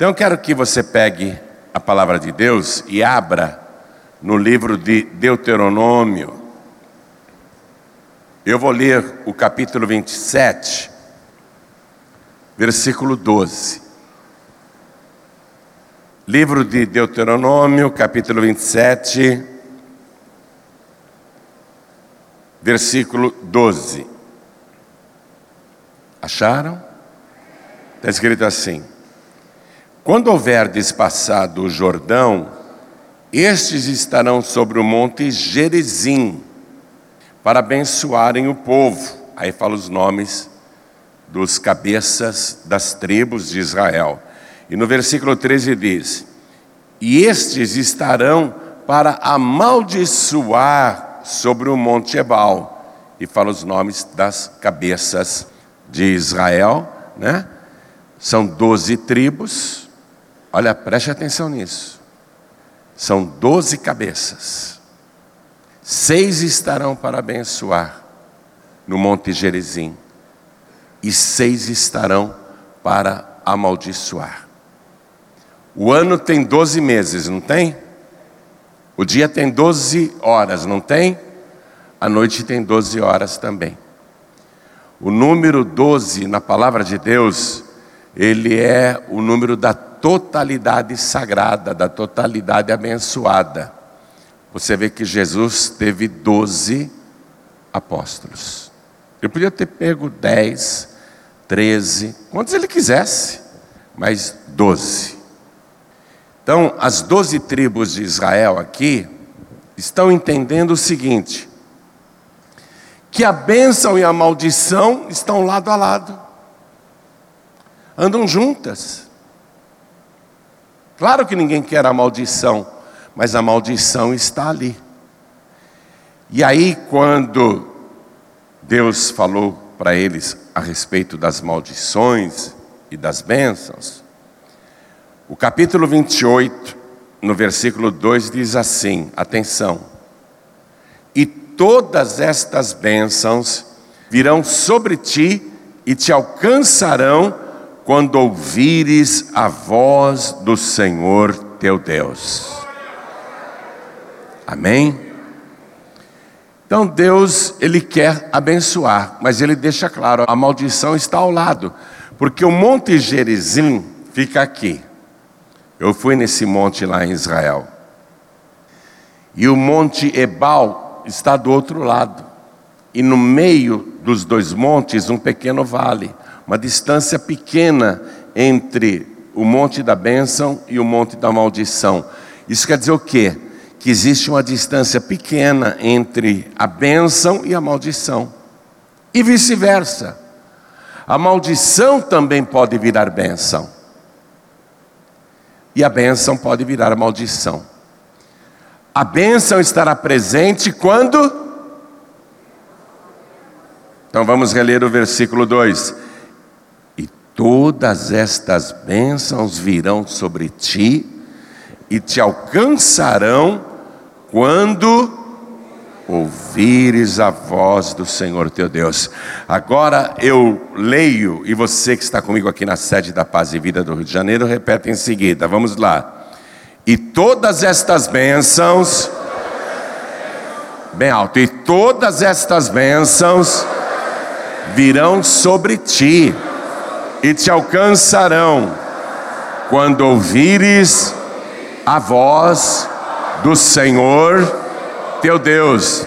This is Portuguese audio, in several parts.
Então eu quero que você pegue a palavra de Deus e abra no livro de Deuteronômio. Eu vou ler o capítulo 27, versículo 12. Livro de Deuteronômio, capítulo 27, versículo 12. Acharam? Está escrito assim: Quando houverdes passado o Jordão, estes estarão sobre o monte Gerizim, para abençoarem o povo. Aí fala os nomes dos cabeças das tribos de Israel. E no versículo 13 diz: E estes estarão para amaldiçoar sobre o monte Ebal. E fala os nomes das cabeças de Israel, né? São doze tribos. Olha, preste atenção nisso. São doze cabeças. Seis estarão para abençoar no Monte Gerizim, e seis estarão para amaldiçoar. O ano tem doze meses, não tem? O dia tem doze horas, não tem? A noite tem doze horas também. O número doze na palavra de Deus ele é o número da totalidade sagrada, da totalidade abençoada. Você vê que Jesus teve doze apóstolos. Ele podia ter pego dez, treze, quantos ele quisesse, mas doze. Então, as doze tribos de Israel aqui estão entendendo o seguinte: que a bênção e a maldição estão lado a lado andam juntas. Claro que ninguém quer a maldição, mas a maldição está ali. E aí, quando Deus falou para eles a respeito das maldições e das bênçãos, o capítulo 28, no versículo 2, diz assim: atenção, e todas estas bênçãos virão sobre ti e te alcançarão quando ouvires a voz do Senhor teu Deus. Amém? Então Deus, Ele quer abençoar, mas Ele deixa claro: a maldição está ao lado, porque o Monte Gerizim fica aqui. Eu fui nesse monte lá em Israel. E o Monte Ebal está do outro lado. E no meio dos dois montes, um pequeno vale uma distância pequena entre o monte da bênção e o monte da maldição. Isso quer dizer o quê? Que existe uma distância pequena entre a bênção e a maldição. E vice-versa. A maldição também pode virar bênção. E a bênção pode virar maldição. A bênção estará presente quando? Então vamos reler o versículo 2 Todas estas bênçãos virão sobre ti e te alcançarão quando ouvires a voz do Senhor teu Deus. Agora eu leio, e você que está comigo aqui na sede da Paz e Vida do Rio de Janeiro, repete em seguida. Vamos lá. E todas estas bênçãos, bem alto, e todas estas bênçãos virão sobre ti e te alcançarão quando ouvires a voz do Senhor teu Deus.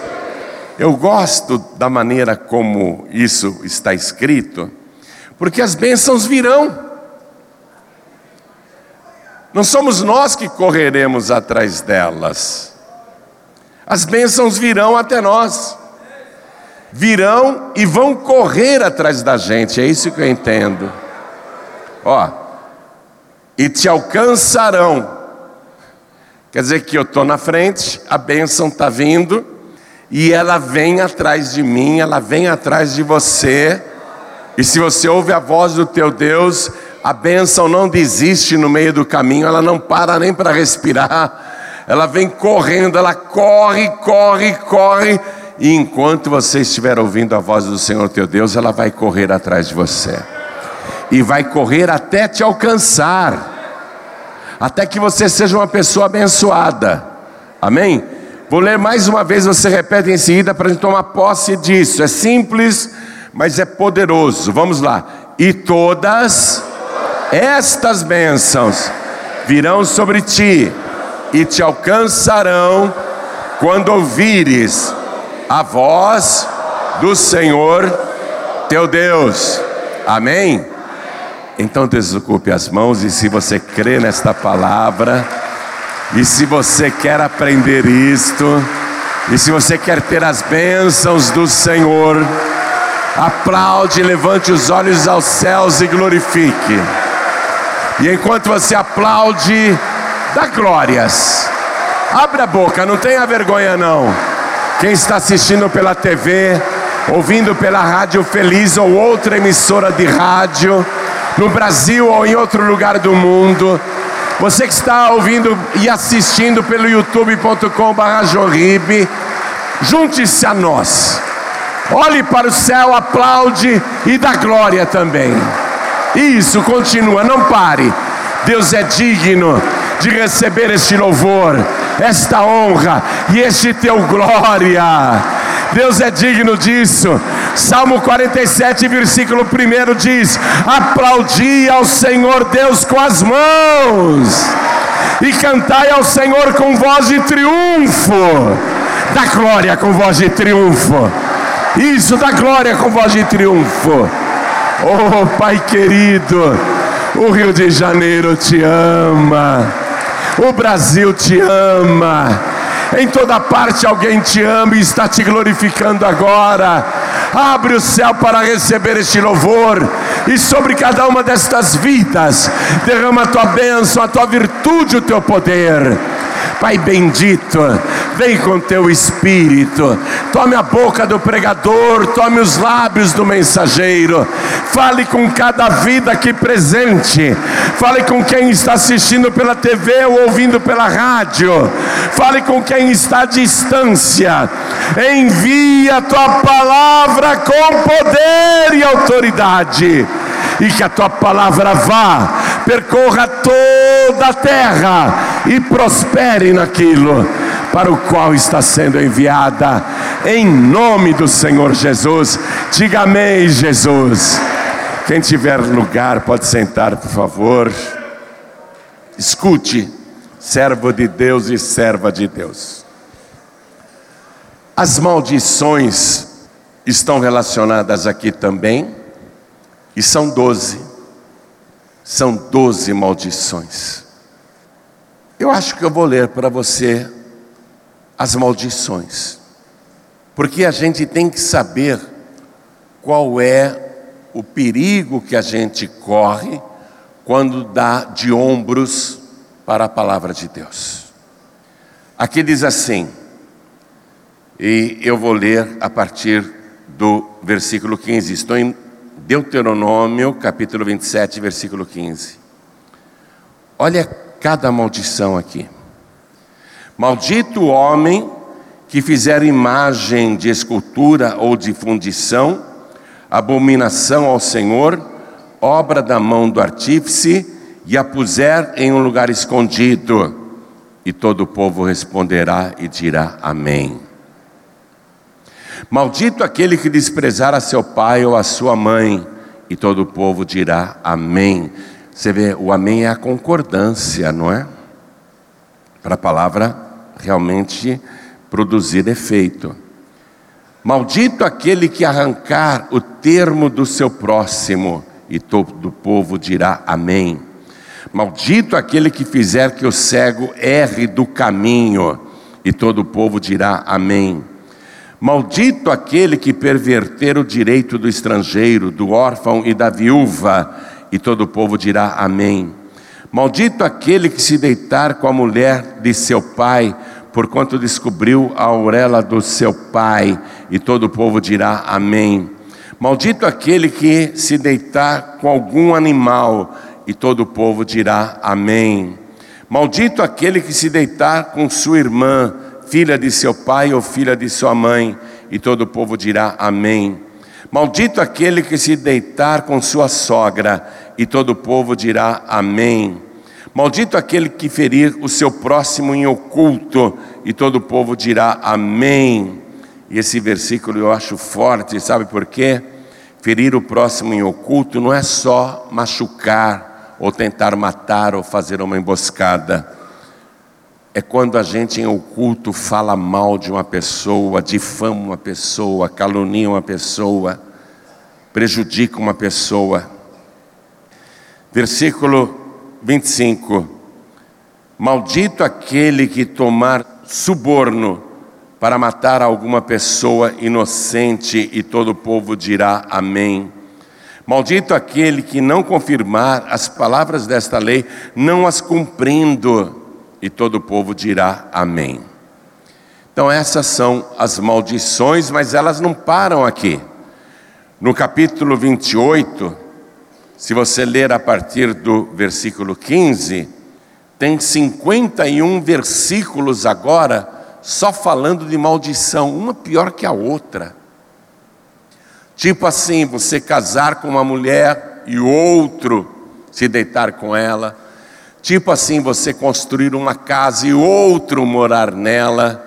Eu gosto da maneira como isso está escrito, porque as bênçãos virão. Não somos nós que correremos atrás delas. As bênçãos virão até nós. Virão e vão correr atrás da gente, é isso que eu entendo. Ó, e te alcançarão. Quer dizer que eu estou na frente, a bênção está vindo, e ela vem atrás de mim, ela vem atrás de você. E se você ouve a voz do teu Deus, a bênção não desiste no meio do caminho, ela não para nem para respirar, ela vem correndo, ela corre, corre, corre, e enquanto você estiver ouvindo a voz do Senhor teu Deus, ela vai correr atrás de você e vai correr até te alcançar. até que você seja uma pessoa abençoada. Amém? Vou ler mais uma vez, você repete em seguida para a gente tomar posse disso. É simples, mas é poderoso. Vamos lá. E todas estas bênçãos virão sobre ti e te alcançarão quando ouvires a voz do Senhor teu Deus. Amém? Então desocupe as mãos e se você crê nesta palavra, e se você quer aprender isto, e se você quer ter as bênçãos do Senhor, aplaude, levante os olhos aos céus e glorifique. E enquanto você aplaude, dá glórias. Abre a boca, não tenha vergonha não. Quem está assistindo pela TV, ouvindo pela Rádio Feliz ou outra emissora de rádio, no Brasil ou em outro lugar do mundo, você que está ouvindo e assistindo pelo youtube.com/jorribe, junte-se a nós. Olhe para o céu, aplaude e dá glória também. Isso, continua, não pare. Deus é digno de receber este louvor, esta honra e este teu glória. Deus é digno disso. Salmo 47, versículo 1 diz: Aplaudi ao Senhor Deus com as mãos, e cantai ao Senhor com voz de triunfo. Dá glória com voz de triunfo. Isso, dá glória com voz de triunfo. Oh, Pai querido, o Rio de Janeiro te ama, o Brasil te ama, em toda parte alguém te ama e está te glorificando agora. Abre o céu para receber este louvor, e sobre cada uma destas vidas, derrama a tua bênção, a tua virtude, o teu poder. Pai bendito, vem com teu espírito, tome a boca do pregador, tome os lábios do mensageiro, fale com cada vida aqui presente, fale com quem está assistindo pela TV ou ouvindo pela rádio, fale com quem está à distância, envia a tua palavra com poder e autoridade. E que a tua palavra vá, percorra toda a terra e prospere naquilo para o qual está sendo enviada, em nome do Senhor Jesus. Diga amém, Jesus. Quem tiver lugar, pode sentar, por favor. Escute, servo de Deus e serva de Deus. As maldições estão relacionadas aqui também e são doze. São doze maldições. Eu acho que eu vou ler para você as maldições. Porque a gente tem que saber qual é o perigo que a gente corre quando dá de ombros para a palavra de Deus. Aqui diz assim, e eu vou ler a partir do versículo 15. Estou em Deuteronômio, capítulo 27, versículo 15. Olha cada maldição aqui. Maldito o homem que fizer imagem de escultura ou de fundição, abominação ao Senhor, obra da mão do artífice, e a puser em um lugar escondido. E todo o povo responderá e dirá: Amém. Maldito aquele que desprezar a seu pai ou a sua mãe, e todo o povo dirá amém. Você vê, o amém é a concordância, não é? Para a palavra realmente produzir efeito. Maldito aquele que arrancar o termo do seu próximo, e todo o povo dirá amém. Maldito aquele que fizer que o cego erre do caminho, e todo o povo dirá amém. Maldito aquele que perverter o direito do estrangeiro, do órfão e da viúva, e todo o povo dirá amém. Maldito aquele que se deitar com a mulher de seu pai, porquanto descobriu a auréola do seu pai, e todo o povo dirá amém. Maldito aquele que se deitar com algum animal, e todo o povo dirá amém. Maldito aquele que se deitar com sua irmã, filha de seu pai ou filha de sua mãe, e todo o povo dirá amém. Maldito aquele que se deitar com sua sogra, e todo o povo dirá amém. Maldito aquele que ferir o seu próximo em oculto, e todo o povo dirá amém. E esse versículo eu acho forte, sabe por quê? Ferir o próximo em oculto não é só machucar, ou tentar matar, ou fazer uma emboscada. É quando a gente em oculto fala mal de uma pessoa, difama uma pessoa, calunia uma pessoa, prejudica uma pessoa. Versículo 25: Maldito aquele que tomar suborno para matar alguma pessoa inocente, e todo o povo dirá amém. Maldito aquele que não confirmar as palavras desta lei, não as cumprindo, e todo o povo dirá amém. Então, essas são as maldições, mas elas não param aqui. No capítulo 28, se você ler a partir do versículo 15, tem 51 versículos agora só falando de maldição, uma pior que a outra. Tipo assim, você casar com uma mulher e outro se deitar com ela. Tipo assim, você construir uma casa e outro morar nela.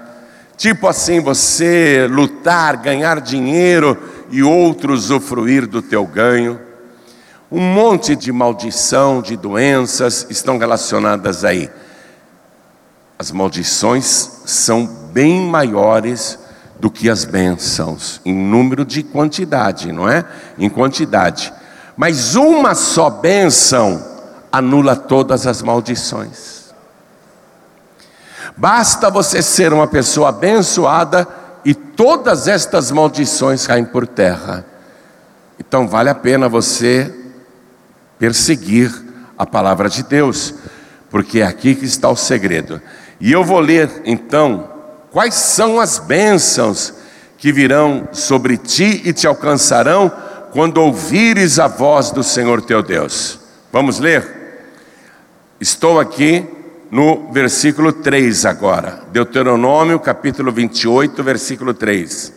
Tipo assim, você lutar, ganhar dinheiro e outro usufruir do teu ganho. Um monte de maldição, de doenças estão relacionadas aí. As maldições são bem maiores do que as bênçãos, em número de quantidade, não é? Em quantidade. Mas uma só bênção anula todas as maldições. Basta você ser uma pessoa abençoada e todas estas maldições caem por terra. Então vale a pena você perseguir a palavra de Deus, porque é aqui que está o segredo. E eu vou ler então quais são as bênçãos que virão sobre ti e te alcançarão quando ouvires a voz do Senhor teu Deus. Vamos ler? Estou aqui no versículo 3 agora, Deuteronômio capítulo 28, versículo 3.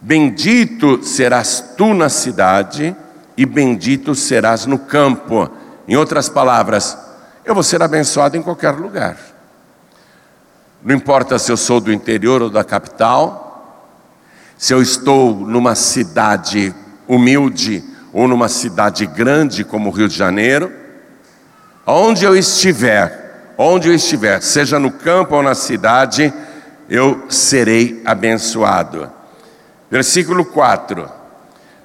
Bendito serás tu na cidade, e bendito serás no campo. Em outras palavras, eu vou ser abençoado em qualquer lugar. Não importa se eu sou do interior ou da capital, se eu estou numa cidade humilde ou numa cidade grande como o Rio de Janeiro, onde eu estiver, onde eu estiver, seja no campo ou na cidade, eu serei abençoado. Versículo 4: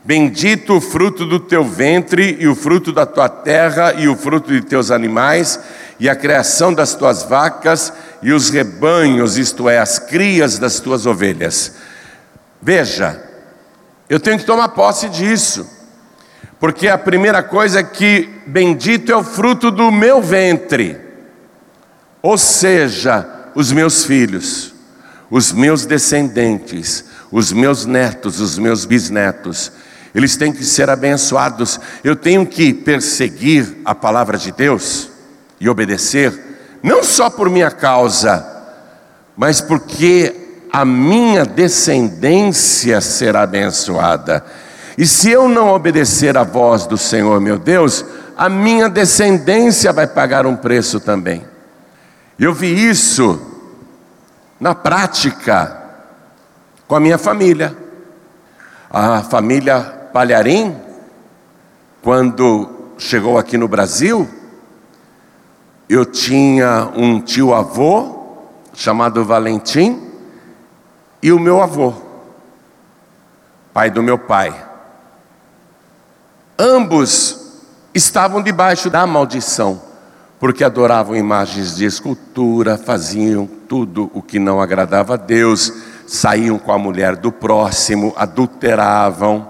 Bendito o fruto do teu ventre, e o fruto da tua terra, e o fruto de teus animais, e a criação das tuas vacas, e os rebanhos, isto é, as crias das tuas ovelhas. Veja, eu tenho que tomar posse disso, porque a primeira coisa é que bendito é o fruto do meu ventre, ou seja, os meus filhos, os meus descendentes, os meus netos, os meus bisnetos, eles têm que ser abençoados. Eu tenho que perseguir a palavra de Deus e obedecer não só por minha causa, mas porque a minha descendência será abençoada. E se eu não obedecer à voz do Senhor meu Deus, a minha descendência vai pagar um preço também. Eu vi isso na prática com a minha família. A família Palharim, quando chegou aqui no Brasil, eu tinha um tio avô chamado Valentim e o meu avô, pai do meu pai. Ambos estavam debaixo da maldição, porque adoravam imagens de escultura, faziam tudo o que não agradava a Deus, saíam com a mulher do próximo, adulteravam,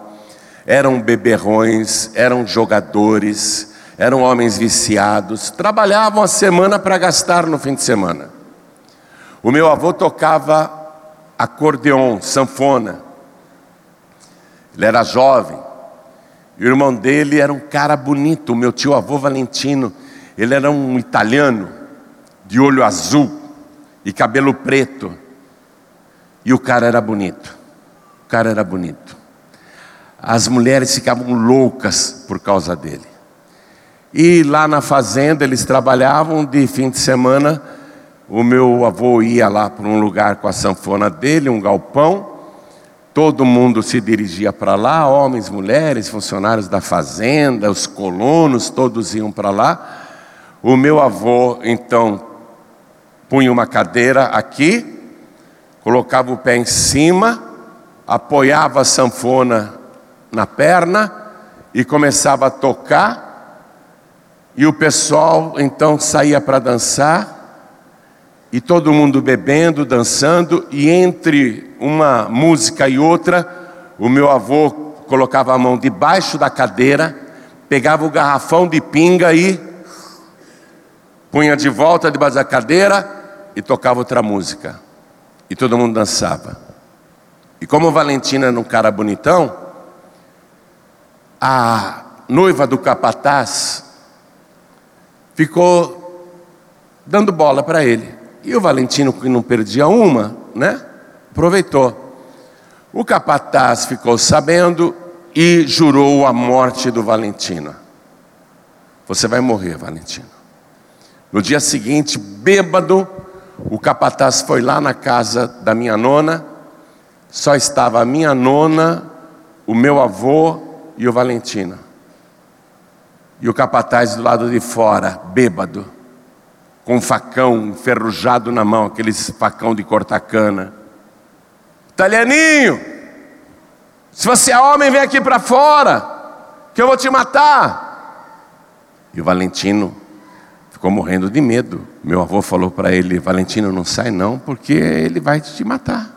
eram beberrões, eram jogadores, eram homens viciados, trabalhavam a semana para gastar no fim de semana. O meu avô tocava acordeon, sanfona. Ele era jovem. O irmão dele era um cara bonito, o meu tio avô Valentino. Ele era um italiano, de olho azul e cabelo preto. E o cara era bonito. O cara era bonito. As mulheres ficavam loucas por causa dele. E lá na fazenda eles trabalhavam de fim de semana. O meu avô ia lá para um lugar com a sanfona dele, um galpão. Todo mundo se dirigia para lá, homens, mulheres, funcionários da fazenda, os colonos, todos iam para lá. O meu avô, então, punha uma cadeira aqui, colocava o pé em cima, apoiava a sanfona na perna e começava a tocar. E o pessoal então saía para dançar, e todo mundo bebendo, dançando, e entre uma música e outra, o meu avô colocava a mão debaixo da cadeira, pegava o garrafão de pinga e punha de volta debaixo da cadeira e tocava outra música. E todo mundo dançava. E como o Valentino era um cara bonitão, a noiva do capataz ficou dando bola para ele. E o Valentino, que não perdia uma, né? Aproveitou. O capataz ficou sabendo e jurou a morte do Valentino. Você vai morrer, Valentino. No dia seguinte, bêbado, o capataz foi lá na casa da minha nona, só estava a minha nona, o meu avô e o Valentino. E o capataz do lado de fora, bêbado, com um facão enferrujado na mão, aqueles facão de cortar cana. Italianinho, se você é homem, vem aqui para fora, que eu vou te matar. E o Valentino ficou morrendo de medo. Meu avô falou para ele: Valentino, não sai não, porque ele vai te matar.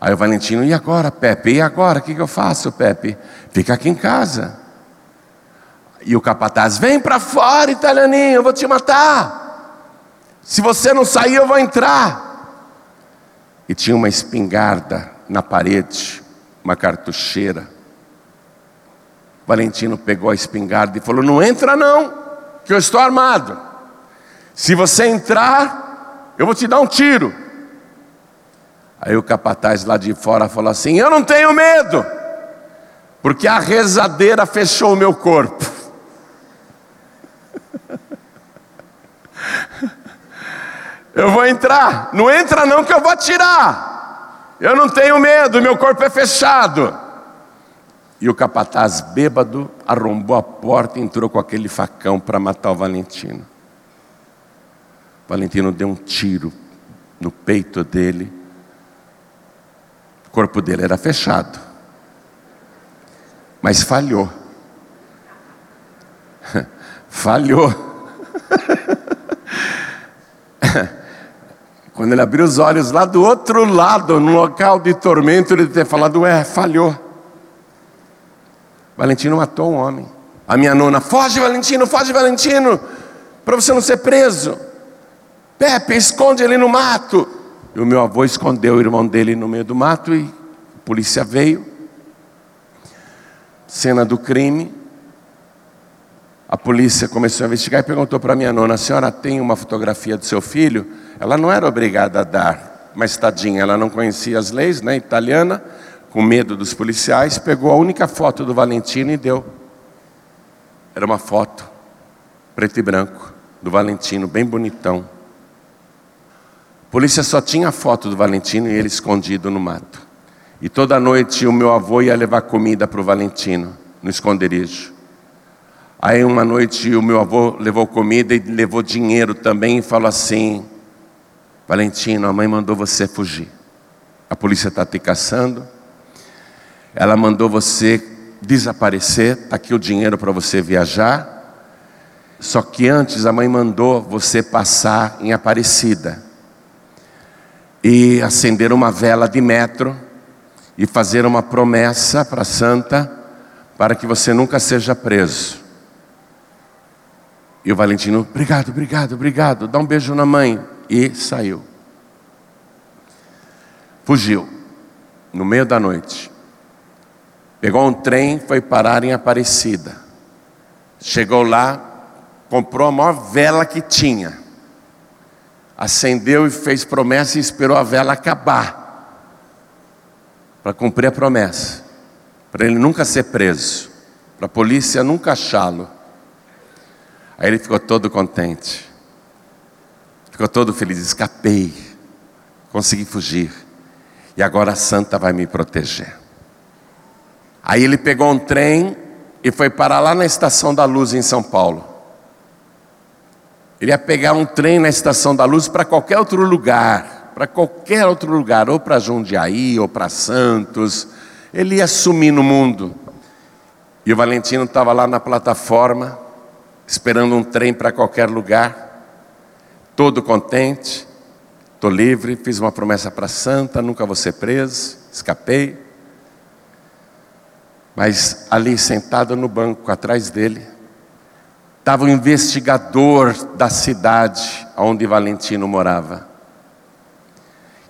Aí o Valentino, e agora, Pepe? E agora? O que, que eu faço, Pepe? Fica aqui em casa. E o capataz: Vem para fora, italianinho, eu vou te matar. Se você não sair, eu vou entrar. E tinha uma espingarda na parede, uma cartucheira. Valentino pegou a espingarda e falou: Não entra não que eu estou armado. Se você entrar, eu vou te dar um tiro. Aí o capataz lá de fora falou assim: Eu não tenho medo, porque a rezadeira fechou o meu corpo. Eu vou entrar, não entra não que eu vou atirar. Eu não tenho medo, meu corpo é fechado. E o capataz bêbado arrombou a porta e entrou com aquele facão para matar o Valentino. O Valentino deu um tiro no peito dele. O corpo dele era fechado. Mas falhou. falhou. Quando ele abriu os olhos lá do outro lado, no local de tormento, ele ter falado: É, falhou. Valentino matou um homem. A minha nona, foge Valentino, foge Valentino, para você não ser preso. Pepe, esconde ele no mato. E o meu avô escondeu o irmão dele no meio do mato e a polícia veio. Cena do crime. A polícia começou a investigar e perguntou para minha nona: a senhora tem uma fotografia do seu filho? Ela não era obrigada a dar, mas tadinha, ela não conhecia as leis, né, italiana com medo dos policiais, pegou a única foto do Valentino e deu. Era uma foto, preto e branco, do Valentino, bem bonitão. A polícia só tinha a foto do Valentino e ele escondido no mato. E toda noite o meu avô ia levar comida para o Valentino, no esconderijo. Aí uma noite o meu avô levou comida e levou dinheiro também e falou assim: Valentino, a mãe mandou você fugir. A polícia está te caçando, ela mandou você desaparecer, está aqui o dinheiro para você viajar. Só que antes a mãe mandou você passar em Aparecida e acender uma vela de metro e fazer uma promessa para a santa para que você nunca seja preso. E o Valentino, obrigado, obrigado, obrigado, dá um beijo na mãe. E saiu. Fugiu, no meio da noite. Pegou um trem, foi parar em Aparecida. Chegou lá, comprou a maior vela que tinha. Acendeu e fez promessa e esperou a vela acabar. Para cumprir a promessa. Para ele nunca ser preso. Para a polícia nunca achá-lo. Aí ele ficou todo contente, ficou todo feliz. Escapei, consegui fugir, e agora a santa vai me proteger. Aí ele pegou um trem e foi parar lá na Estação da Luz em São Paulo. Ele ia pegar um trem na Estação da Luz para qualquer outro lugar, para qualquer outro lugar, ou para Jundiaí, ou para Santos. Ele ia sumir no mundo. E o Valentino estava lá na plataforma, esperando um trem para qualquer lugar, todo contente, estou livre, fiz uma promessa para santa, nunca vou ser preso, escapei. Mas ali sentado no banco atrás dele, estava o investigador da cidade onde Valentino morava.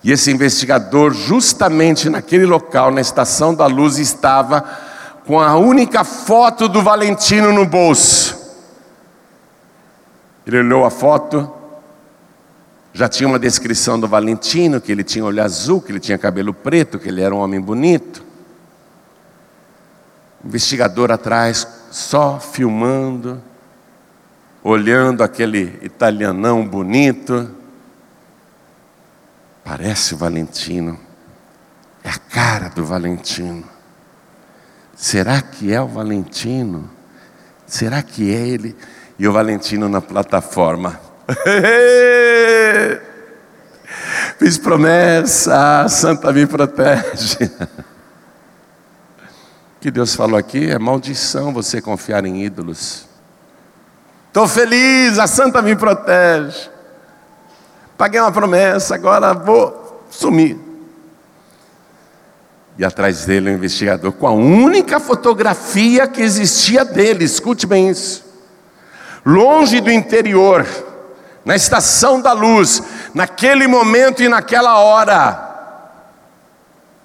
E esse investigador, justamente naquele local, na estação da luz, estava com a única foto do Valentino no bolso. Ele olhou a foto, já tinha uma descrição do Valentino, que ele tinha olho azul, que ele tinha cabelo preto, que ele era um homem bonito. Investigador atrás, só filmando, olhando aquele italianão bonito. Parece o Valentino, é a cara do Valentino. Será que é o Valentino? Será que é ele? E o Valentino na plataforma. Fiz promessa, a santa me protege. O que Deus falou aqui é maldição você confiar em ídolos. Estou feliz, a santa me protege. Paguei uma promessa, agora vou sumir. E atrás dele o um investigador, com a única fotografia que existia dele, escute bem isso. Longe do interior, na estação da luz, naquele momento e naquela hora.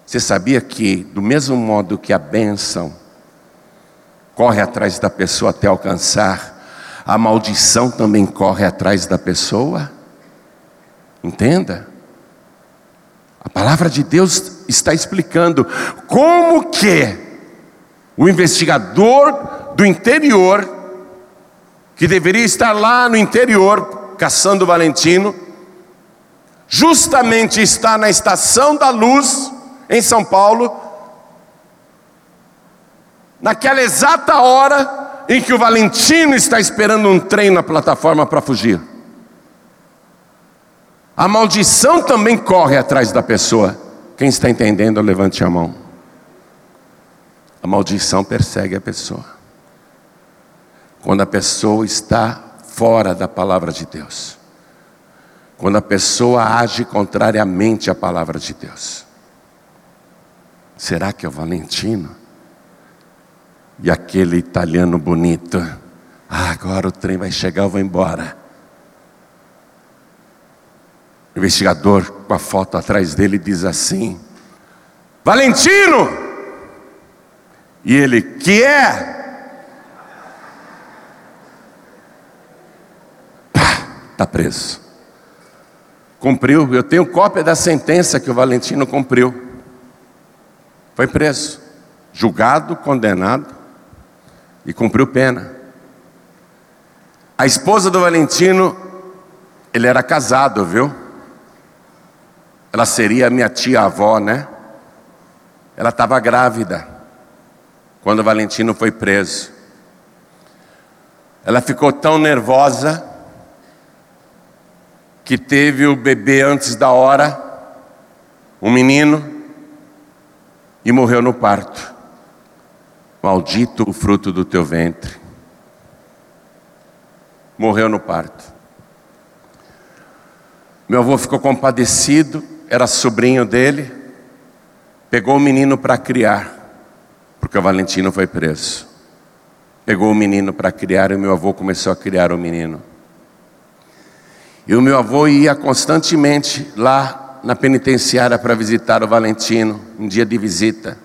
Você sabia que, do mesmo modo que a bênção corre atrás da pessoa até alcançar, a maldição também corre atrás da pessoa? Entenda. A palavra de Deus está explicando como que o investigador do interior, que deveria estar lá no interior caçando Valentino, justamente está na estação da luz em São Paulo, naquela exata hora em que o Valentino está esperando um trem na plataforma para fugir. A maldição também corre atrás da pessoa. Quem está entendendo, levante a mão. A maldição persegue a pessoa. Quando a pessoa está fora da palavra de Deus. Quando a pessoa age contrariamente à palavra de Deus. Será que é o Valentino? E aquele italiano bonito? Ah, agora o trem vai chegar, eu vou embora. O investigador, com a foto atrás dele, diz assim: Valentino! E ele, que é? Está preso. Cumpriu, eu tenho cópia da sentença que o Valentino cumpriu. Foi preso, julgado, condenado e cumpriu pena. A esposa do Valentino, ele era casado, viu? Ela seria minha tia-avó, né? Ela estava grávida quando Valentino foi preso. Ela ficou tão nervosa que teve o bebê antes da hora, um menino, e morreu no parto. Maldito o fruto do teu ventre. Morreu no parto. Meu avô ficou compadecido era sobrinho dele, pegou o menino para criar, porque o Valentino foi preso. Pegou o menino para criar e meu avô começou a criar o menino. E o meu avô ia constantemente lá na penitenciária para visitar o Valentino, um dia de visita.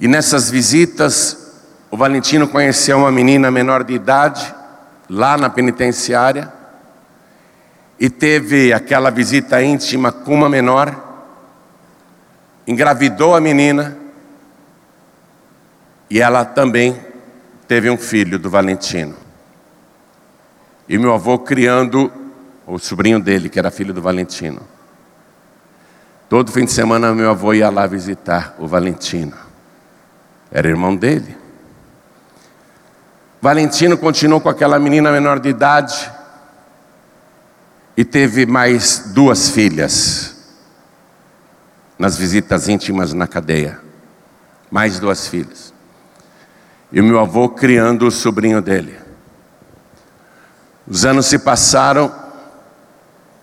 E nessas visitas, o Valentino conheceu uma menina menor de idade, lá na penitenciária e teve aquela visita íntima com uma menor, engravidou a menina e ela também teve um filho do Valentino. E meu avô criando o sobrinho dele, que era filho do Valentino. Todo fim de semana meu avô ia lá visitar o Valentino. Era irmão dele. Valentino continuou com aquela menina menor de idade e teve mais duas filhas nas visitas íntimas na cadeia. Mais duas filhas. E o meu avô criando o sobrinho dele. Os anos se passaram.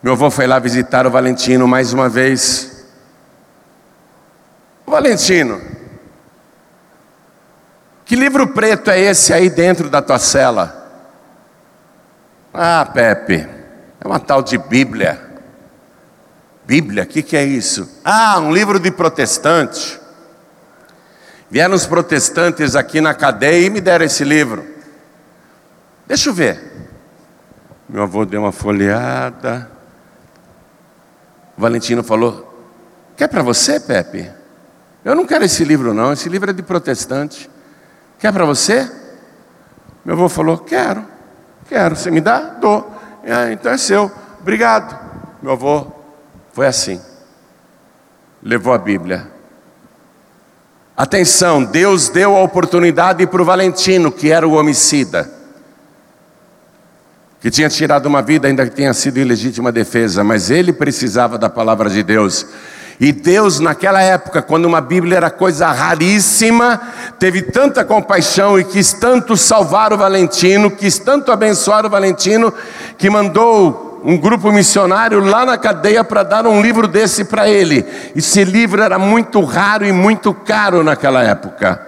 Meu avô foi lá visitar o Valentino mais uma vez. Valentino, que livro preto é esse aí dentro da tua cela? Ah, Pepe, é uma tal de Bíblia. Bíblia, o que, que é isso? Ah, um livro de protestante. Vieram os protestantes aqui na cadeia e me deram esse livro. Deixa eu ver. Meu avô deu uma folheada. Valentino falou: Quer para você, Pepe? Eu não quero esse livro, não. Esse livro é de protestante. Quer para você? Meu avô falou: Quero, quero. Você me dá? Dou. É, então é seu. Obrigado. Meu avô foi assim. Levou a Bíblia. Atenção, Deus deu a oportunidade para o Valentino, que era o homicida, que tinha tirado uma vida, ainda que tenha sido ilegítima defesa, mas ele precisava da palavra de Deus. E Deus, naquela época, quando uma Bíblia era coisa raríssima, teve tanta compaixão e quis tanto salvar o Valentino, quis tanto abençoar o Valentino, que mandou um grupo missionário lá na cadeia para dar um livro desse para ele. Esse livro era muito raro e muito caro naquela época.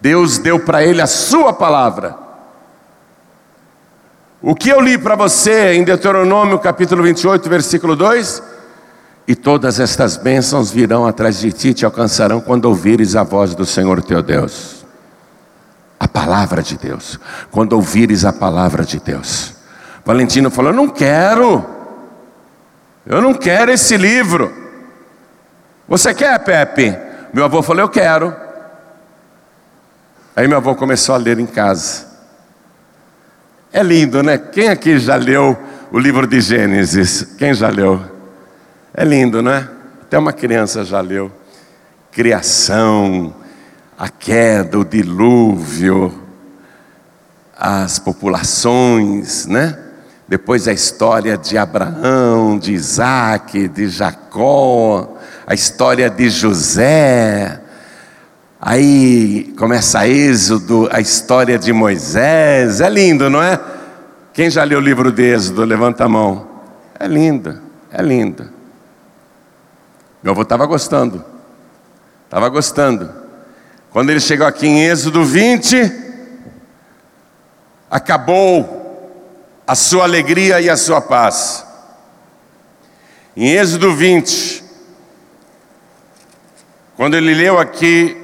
Deus deu para ele a sua palavra. O que eu li para você em Deuteronômio capítulo 28, versículo 2? E todas estas bênçãos virão atrás de ti e te alcançarão quando ouvires a voz do Senhor teu Deus. A palavra de Deus. Quando ouvires a palavra de Deus. Valentino falou: Eu não quero. Eu não quero esse livro. Você quer, Pepe? Meu avô falou: Eu quero. Aí meu avô começou a ler em casa. É lindo, né? Quem aqui já leu o livro de Gênesis? Quem já leu? É lindo, não é? Até uma criança já leu. Criação, a queda, o dilúvio, as populações, né? Depois a história de Abraão, de Isaac, de Jacó, a história de José. Aí começa Êxodo, a história de Moisés. É lindo, não é? Quem já leu o livro de Êxodo, levanta a mão. É lindo, é lindo. Meu avô estava gostando. Estava gostando. Quando ele chegou aqui em Êxodo 20, acabou a sua alegria e a sua paz. Em Êxodo 20, quando ele leu aqui,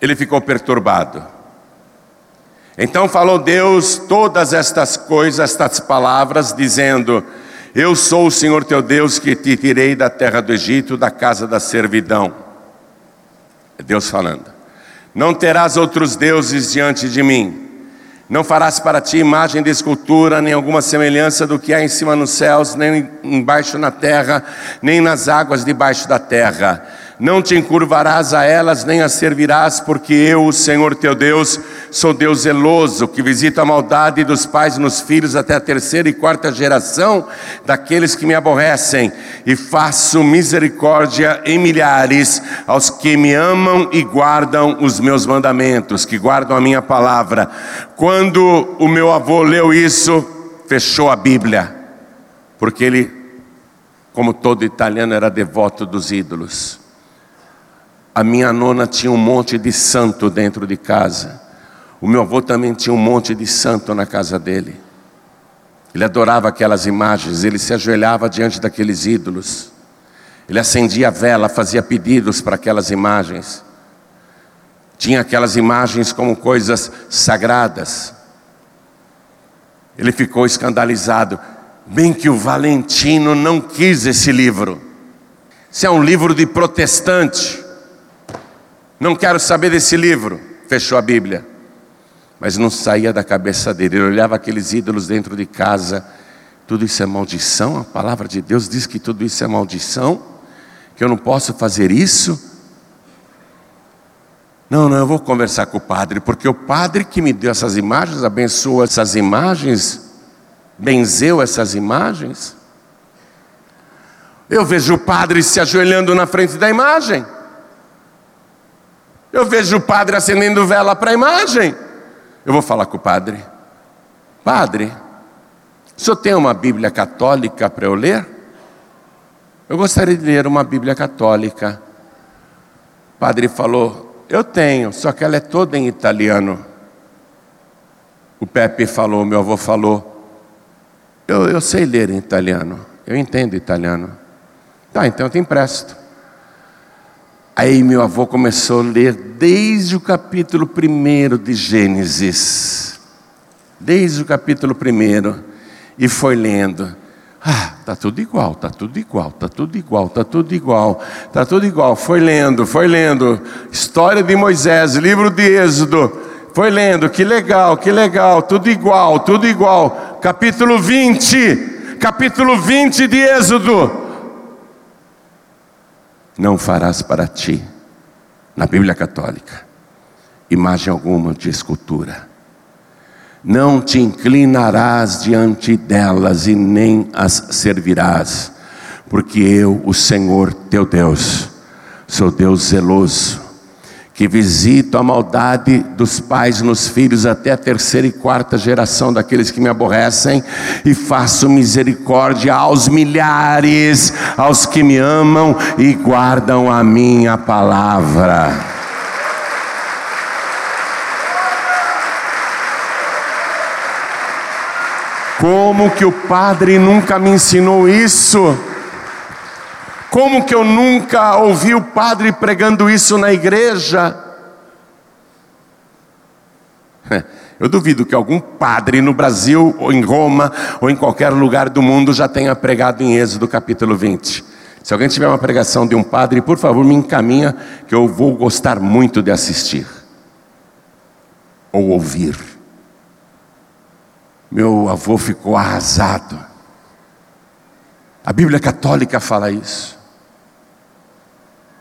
ele ficou perturbado. Então falou Deus todas estas coisas, estas palavras, dizendo: eu sou o Senhor teu Deus que te tirei da terra do Egito, da casa da servidão. É Deus falando. Não terás outros deuses diante de mim. Não farás para ti imagem de escultura, nem alguma semelhança do que há em cima nos céus, nem embaixo na terra, nem nas águas debaixo da terra não te encurvarás a elas, nem as servirás, porque eu, o Senhor teu Deus, sou Deus zeloso, que visita a maldade dos pais nos filhos até a terceira e quarta geração daqueles que me aborrecem, e faço misericórdia em milhares aos que me amam e guardam os meus mandamentos, que guardam a minha palavra. Quando o meu avô leu isso, fechou a Bíblia, porque ele, como todo italiano, era devoto dos ídolos. A minha nona tinha um monte de santo dentro de casa. O meu avô também tinha um monte de santo na casa dele. Ele adorava aquelas imagens, ele se ajoelhava diante daqueles ídolos. Ele acendia a vela, fazia pedidos para aquelas imagens. Tinha aquelas imagens como coisas sagradas. Ele ficou escandalizado. Bem que o Valentino não quis esse livro. Isso é um livro de protestante. Não quero saber desse livro. Fechou a Bíblia. mas não saía da cabeça dele. Ele olhava aqueles ídolos dentro de casa. Tudo isso é maldição? A palavra de Deus diz que tudo isso é maldição? Que eu não posso fazer isso? Não, não, eu vou conversar com o padre, porque o padre que me deu essas imagens, abençoou essas imagens, benzeu essas imagens. Eu vejo o padre se ajoelhando na frente da imagem. Eu vejo o padre acendendo vela para a imagem. Eu vou falar com o padre. Padre, o senhor tem uma Bíblia católica para eu ler? Eu gostaria de ler uma Bíblia católica. O padre falou: Eu tenho, só que ela é toda em italiano. O Pepe falou, meu avô falou: Eu, eu sei ler em italiano, eu entendo italiano. Tá, então eu te empresto. Aí meu avô começou a ler desde o capítulo 1 de Gênesis. Desde o capítulo 1. E foi lendo. Ah, tá tudo igual, tá tudo igual, tá tudo igual, tá tudo igual, tá tudo igual. Foi lendo, foi lendo. História de Moisés, livro de Êxodo. Foi lendo, que legal, que legal, tudo igual, tudo igual. Capítulo 20, capítulo 20 de Êxodo não farás para ti, na Bíblia Católica, imagem alguma de escultura. Não te inclinarás diante delas e nem as servirás, porque eu, o Senhor teu Deus, sou Deus zeloso que visito a maldade dos pais nos filhos até a terceira e quarta geração daqueles que me aborrecem, e faço misericórdia aos milhares, aos que me amam e guardam a minha palavra. Como que o padre nunca me ensinou isso? Como que eu nunca ouvi o padre pregando isso na igreja? Eu duvido que algum padre no Brasil, ou em Roma, ou em qualquer lugar do mundo já tenha pregado em Êxodo capítulo 20. Se alguém tiver uma pregação de um padre, por favor, me encaminha, que eu vou gostar muito de assistir ou ouvir. Meu avô ficou arrasado. A Bíblia Católica fala isso.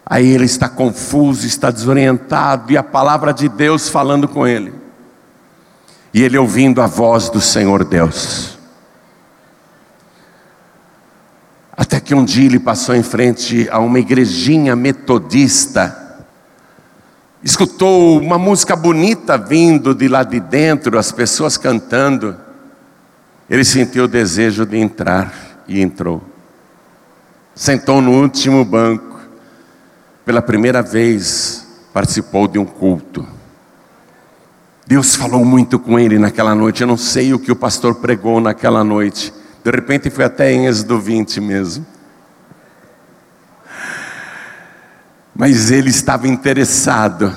Aí ele está confuso, está desorientado, e a palavra de Deus falando com ele. E ele ouvindo a voz do Senhor Deus. Até que um dia ele passou em frente a uma igrejinha metodista, escutou uma música bonita vindo de lá de dentro, as pessoas cantando. Ele sentiu o desejo de entrar e entrou. Sentou no último banco pela primeira vez participou de um culto. Deus falou muito com ele naquela noite. Eu não sei o que o pastor pregou naquela noite. De repente foi até em Êxodo 20 mesmo. Mas ele estava interessado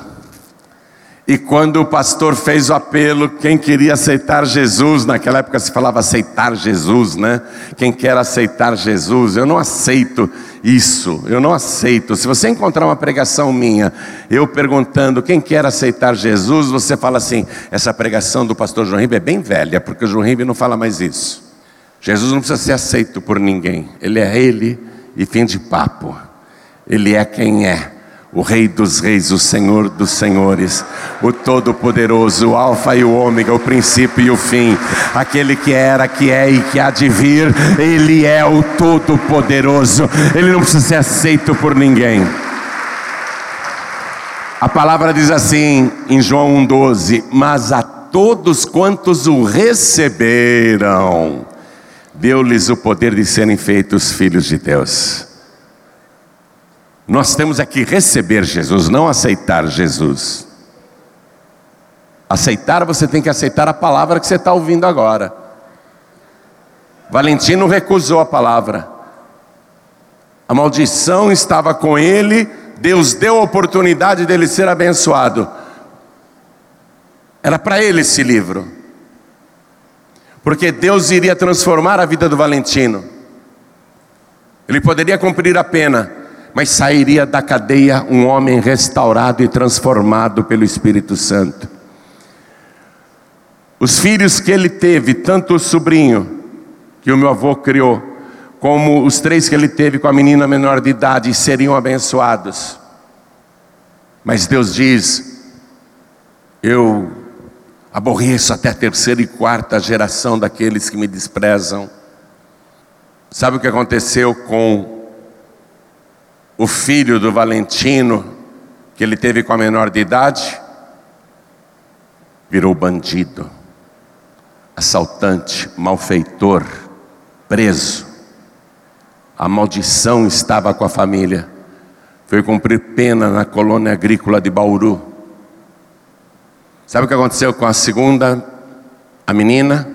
e quando o pastor fez o apelo, quem queria aceitar Jesus, naquela época se falava aceitar Jesus, né? Quem quer aceitar Jesus, eu não aceito isso, eu não aceito. Se você encontrar uma pregação minha, eu perguntando quem quer aceitar Jesus, você fala assim: essa pregação do pastor João Ribeiro é bem velha, porque o João Ribeiro não fala mais isso. Jesus não precisa ser aceito por ninguém, ele é ele e fim de papo, ele é quem é o Rei dos Reis, o Senhor dos Senhores, o Todo-Poderoso, o Alfa e o Ômega, o princípio e o fim, aquele que era, que é e que há de vir, Ele é o Todo-Poderoso, Ele não precisa ser aceito por ninguém. A palavra diz assim em João 1,12: Mas a todos quantos o receberam, deu-lhes o poder de serem feitos filhos de Deus. Nós temos aqui receber Jesus, não aceitar Jesus. Aceitar, você tem que aceitar a palavra que você está ouvindo agora. Valentino recusou a palavra. A maldição estava com ele, Deus deu a oportunidade dele ser abençoado. Era para ele esse livro. Porque Deus iria transformar a vida do Valentino. Ele poderia cumprir a pena, mas sairia da cadeia um homem restaurado e transformado pelo Espírito Santo. Os filhos que ele teve, tanto o sobrinho que o meu avô criou, como os três que ele teve com a menina menor de idade, seriam abençoados. Mas Deus diz: Eu aborreço até a terceira e quarta geração daqueles que me desprezam. Sabe o que aconteceu com o filho do Valentino, que ele teve com a menor de idade? Virou bandido, assaltante, malfeitor, preso. A maldição estava com a família. Foi cumprir pena na colônia agrícola de Bauru. Sabe o que aconteceu com a segunda? A menina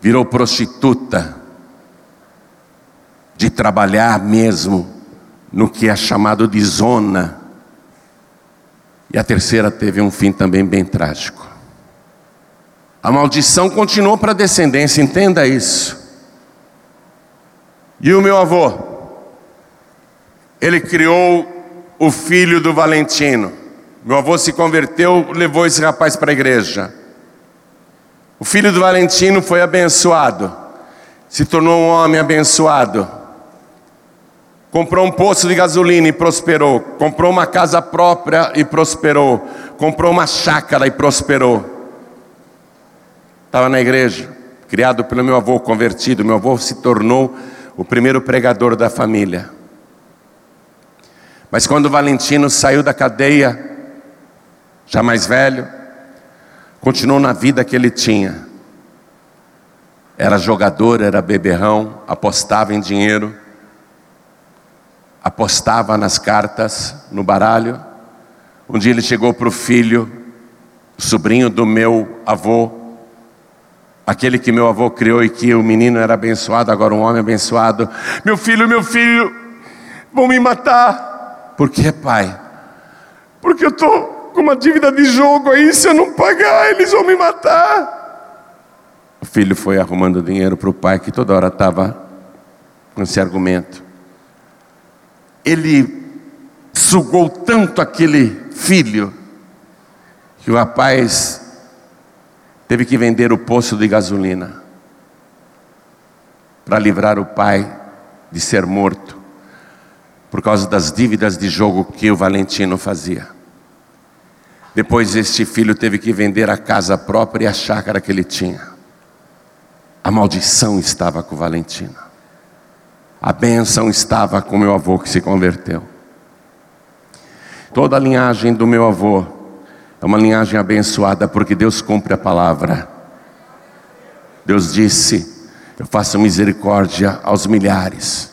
virou prostituta, de trabalhar mesmo no que é chamado de zona. E a terceira teve um fim também bem trágico. A maldição continuou para a descendência, entenda isso. E o meu avô, ele criou o filho do Valentino. Meu avô se converteu, levou esse rapaz para a igreja. O filho do Valentino foi abençoado, se tornou um homem abençoado. Comprou um poço de gasolina e prosperou. Comprou uma casa própria e prosperou. Comprou uma chácara e prosperou. Estava na igreja, criado pelo meu avô, convertido. Meu avô se tornou o primeiro pregador da família. Mas quando Valentino saiu da cadeia, já mais velho, continuou na vida que ele tinha. Era jogador, era beberrão, apostava em dinheiro, apostava nas cartas, no baralho. Um dia ele chegou para o filho, sobrinho do meu avô, Aquele que meu avô criou e que o menino era abençoado, agora um homem abençoado. Meu filho, meu filho, vão me matar. Por que, pai? Porque eu estou com uma dívida de jogo aí, se eu não pagar, eles vão me matar. O filho foi arrumando dinheiro para o pai, que toda hora estava com esse argumento. Ele sugou tanto aquele filho, que o rapaz teve que vender o poço de gasolina para livrar o pai de ser morto por causa das dívidas de jogo que o Valentino fazia. Depois este filho teve que vender a casa própria e a chácara que ele tinha. A maldição estava com o Valentino. A bênção estava com meu avô que se converteu. Toda a linhagem do meu avô é uma linhagem abençoada porque Deus cumpre a palavra. Deus disse: Eu faço misericórdia aos milhares,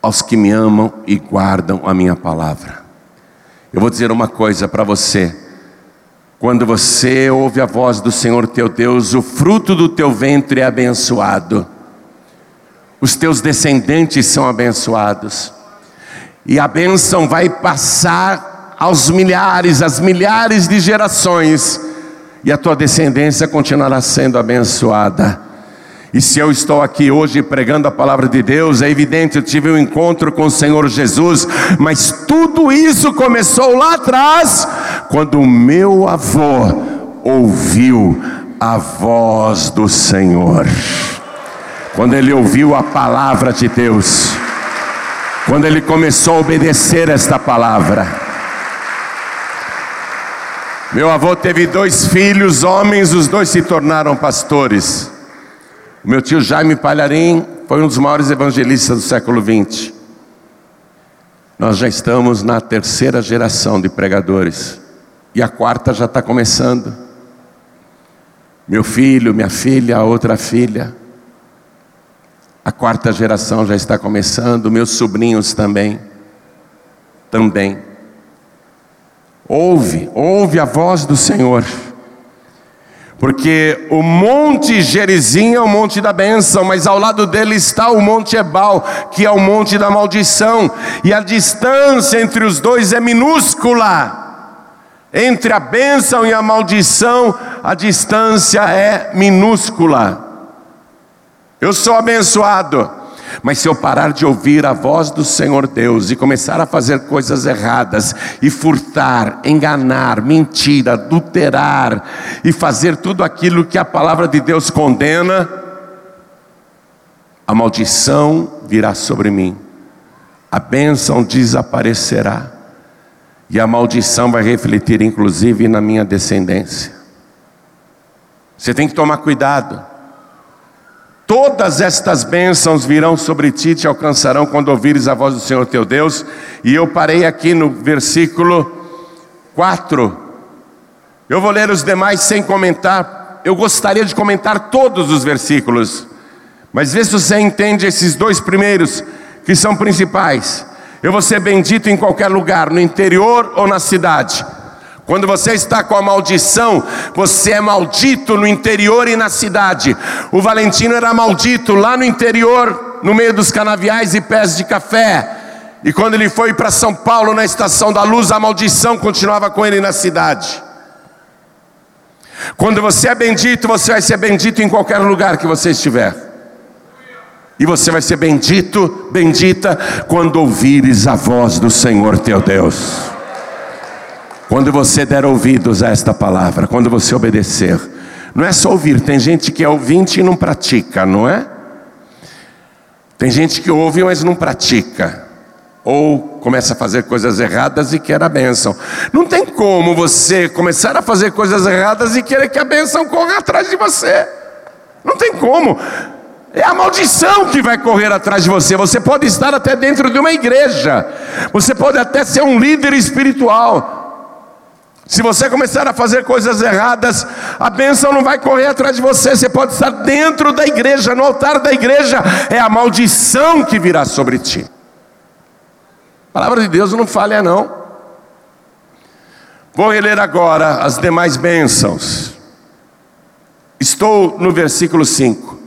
aos que me amam e guardam a minha palavra. Eu vou dizer uma coisa para você. Quando você ouve a voz do Senhor teu Deus, o fruto do teu ventre é abençoado, os teus descendentes são abençoados, e a bênção vai passar aos milhares, às milhares de gerações, e a tua descendência continuará sendo abençoada. E se eu estou aqui hoje pregando a palavra de Deus, é evidente, eu tive um encontro com o Senhor Jesus, mas tudo isso começou lá atrás, quando o meu avô ouviu a voz do Senhor. Quando ele ouviu a palavra de Deus, quando ele começou a obedecer esta palavra. Meu avô teve dois filhos, homens, os dois se tornaram pastores. O meu tio Jaime Palharim foi um dos maiores evangelistas do século XX. Nós já estamos na terceira geração de pregadores, e a quarta já está começando. Meu filho, minha filha, a outra filha. A quarta geração já está começando, meus sobrinhos também. Também. Ouve, ouve a voz do Senhor. Porque o monte Gerizim é o monte da bênção, mas ao lado dele está o monte Ebal, que é o monte da maldição, e a distância entre os dois é minúscula. Entre a bênção e a maldição, a distância é minúscula. Eu sou abençoado, Mas se eu parar de ouvir a voz do Senhor Deus e começar a fazer coisas erradas, e furtar, enganar, mentir, adulterar, e fazer tudo aquilo que a palavra de Deus condena, a maldição virá sobre mim, a bênção desaparecerá, e a maldição vai refletir inclusive na minha descendência. Você tem que tomar cuidado. Todas estas bênçãos virão sobre ti te alcançarão quando ouvires a voz do Senhor teu Deus. E eu parei aqui no versículo 4. Eu vou ler os demais sem comentar. Eu gostaria de comentar todos os versículos. Mas vê se você entende esses dois primeiros, que são principais. Eu vou ser bendito em qualquer lugar, no interior ou na cidade. Quando você está com a maldição, você é maldito no interior e na cidade. O Valentino era maldito lá no interior, no meio dos canaviais e pés de café. E quando ele foi para São Paulo na estação da luz, a maldição continuava com ele na cidade. Quando você é bendito, você vai ser bendito em qualquer lugar que você estiver. E você vai ser bendito, bendita, quando ouvires a voz do Senhor teu Deus. Quando você der ouvidos a esta palavra, quando você obedecer, não é só ouvir, tem gente que é ouvinte e não pratica, não é? Tem gente que ouve, mas não pratica. Ou começa a fazer coisas erradas e quer a bênção. Não tem como você começar a fazer coisas erradas e querer que a bênção corra atrás de você. Não tem como. É a maldição que vai correr atrás de você. Você pode estar até dentro de uma igreja, você pode até ser um líder espiritual, se você começar a fazer coisas erradas, a bênção não vai correr atrás de você. Você pode estar dentro da igreja, no altar da igreja, é a maldição que virá sobre ti. A palavra de Deus não falha, não. Vou reler agora as demais bênçãos. Estou no versículo 5.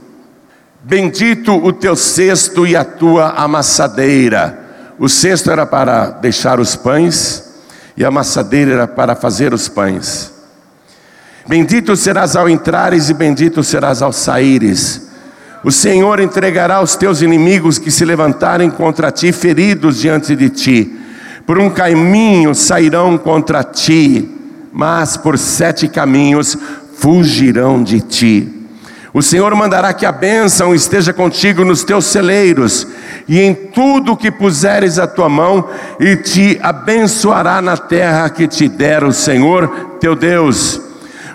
Bendito o teu cesto e a tua amassadeira. O cesto era para deixar os pães e a amassadeira era para fazer os pães. Bendito serás ao entrares e bendito serás ao saíres. O Senhor entregará os teus inimigos que se levantarem contra ti, feridos diante de ti. Por um caminho sairão contra ti, mas por sete caminhos fugirão de ti. O Senhor mandará que a bênção esteja contigo nos teus celeiros e em tudo que puseres a tua mão, e te abençoará na terra que te der o Senhor teu Deus.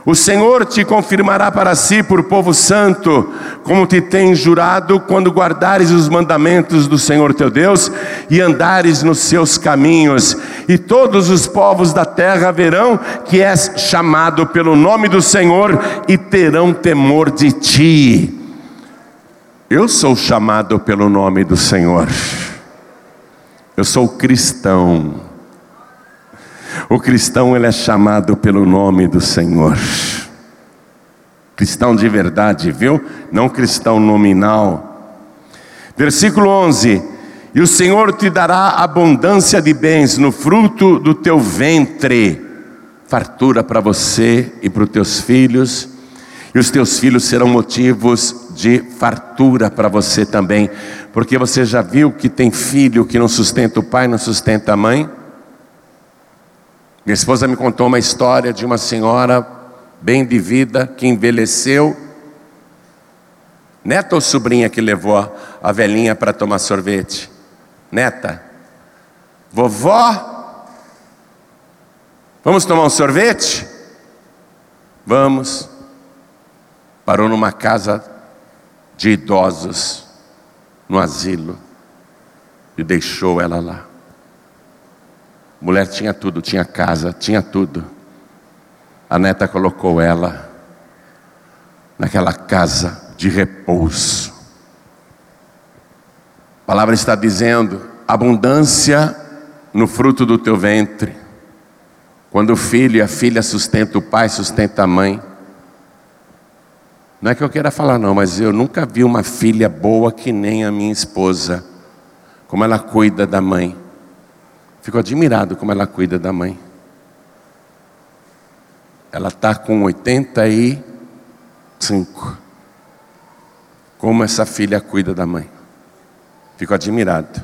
O Senhor te confirmará para si por povo santo, como te tem jurado, quando guardares os mandamentos do Senhor teu Deus e andares nos seus caminhos. E todos os povos da terra verão que és chamado pelo nome do Senhor e terão temor de ti. Eu sou chamado pelo nome do Senhor. Eu sou cristão. O cristão ele é chamado pelo nome do Senhor. Cristão de verdade, viu? Não cristão nominal. Versículo 11: E o Senhor te dará abundância de bens no fruto do teu ventre, fartura para você e para os teus filhos, e os teus filhos serão motivos de fartura para você também, porque você já viu que tem filho que não sustenta o pai, não sustenta a mãe? Minha esposa me contou uma história de uma senhora bem de vida que envelheceu. Neta ou sobrinha que levou a velhinha para tomar sorvete? Neta. Vovó, vamos tomar um sorvete? Vamos. Parou numa casa de idosos, no asilo, e deixou ela lá. Mulher tinha tudo, tinha casa, tinha tudo. A neta colocou ela naquela casa de repouso. A palavra está dizendo: abundância no fruto do teu ventre. Quando o filho e a filha sustentam o pai, sustenta a mãe. Não é que eu queira falar, não, mas eu nunca vi uma filha boa que nem a minha esposa, como ela cuida da mãe. Fico admirado como ela cuida da mãe. Ela está com 85. Como essa filha cuida da mãe. Fico admirado.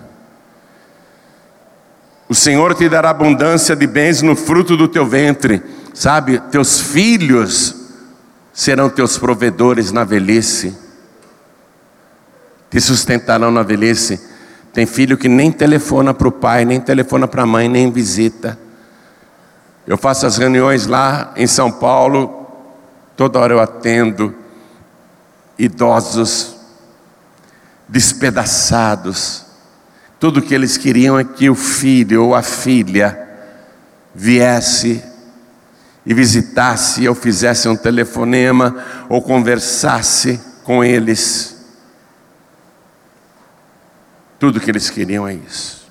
O Senhor te dará abundância de bens no fruto do teu ventre, sabe? Teus filhos serão teus provedores na velhice, te sustentarão na velhice. Tem filho que nem telefona para o pai, nem telefona para a mãe, nem visita. Eu faço as reuniões lá em São Paulo, toda hora eu atendo idosos despedaçados. Tudo que eles queriam é que o filho ou a filha viesse e visitasse, ou fizesse um telefonema, ou conversasse com eles. Tudo que eles queriam é isso.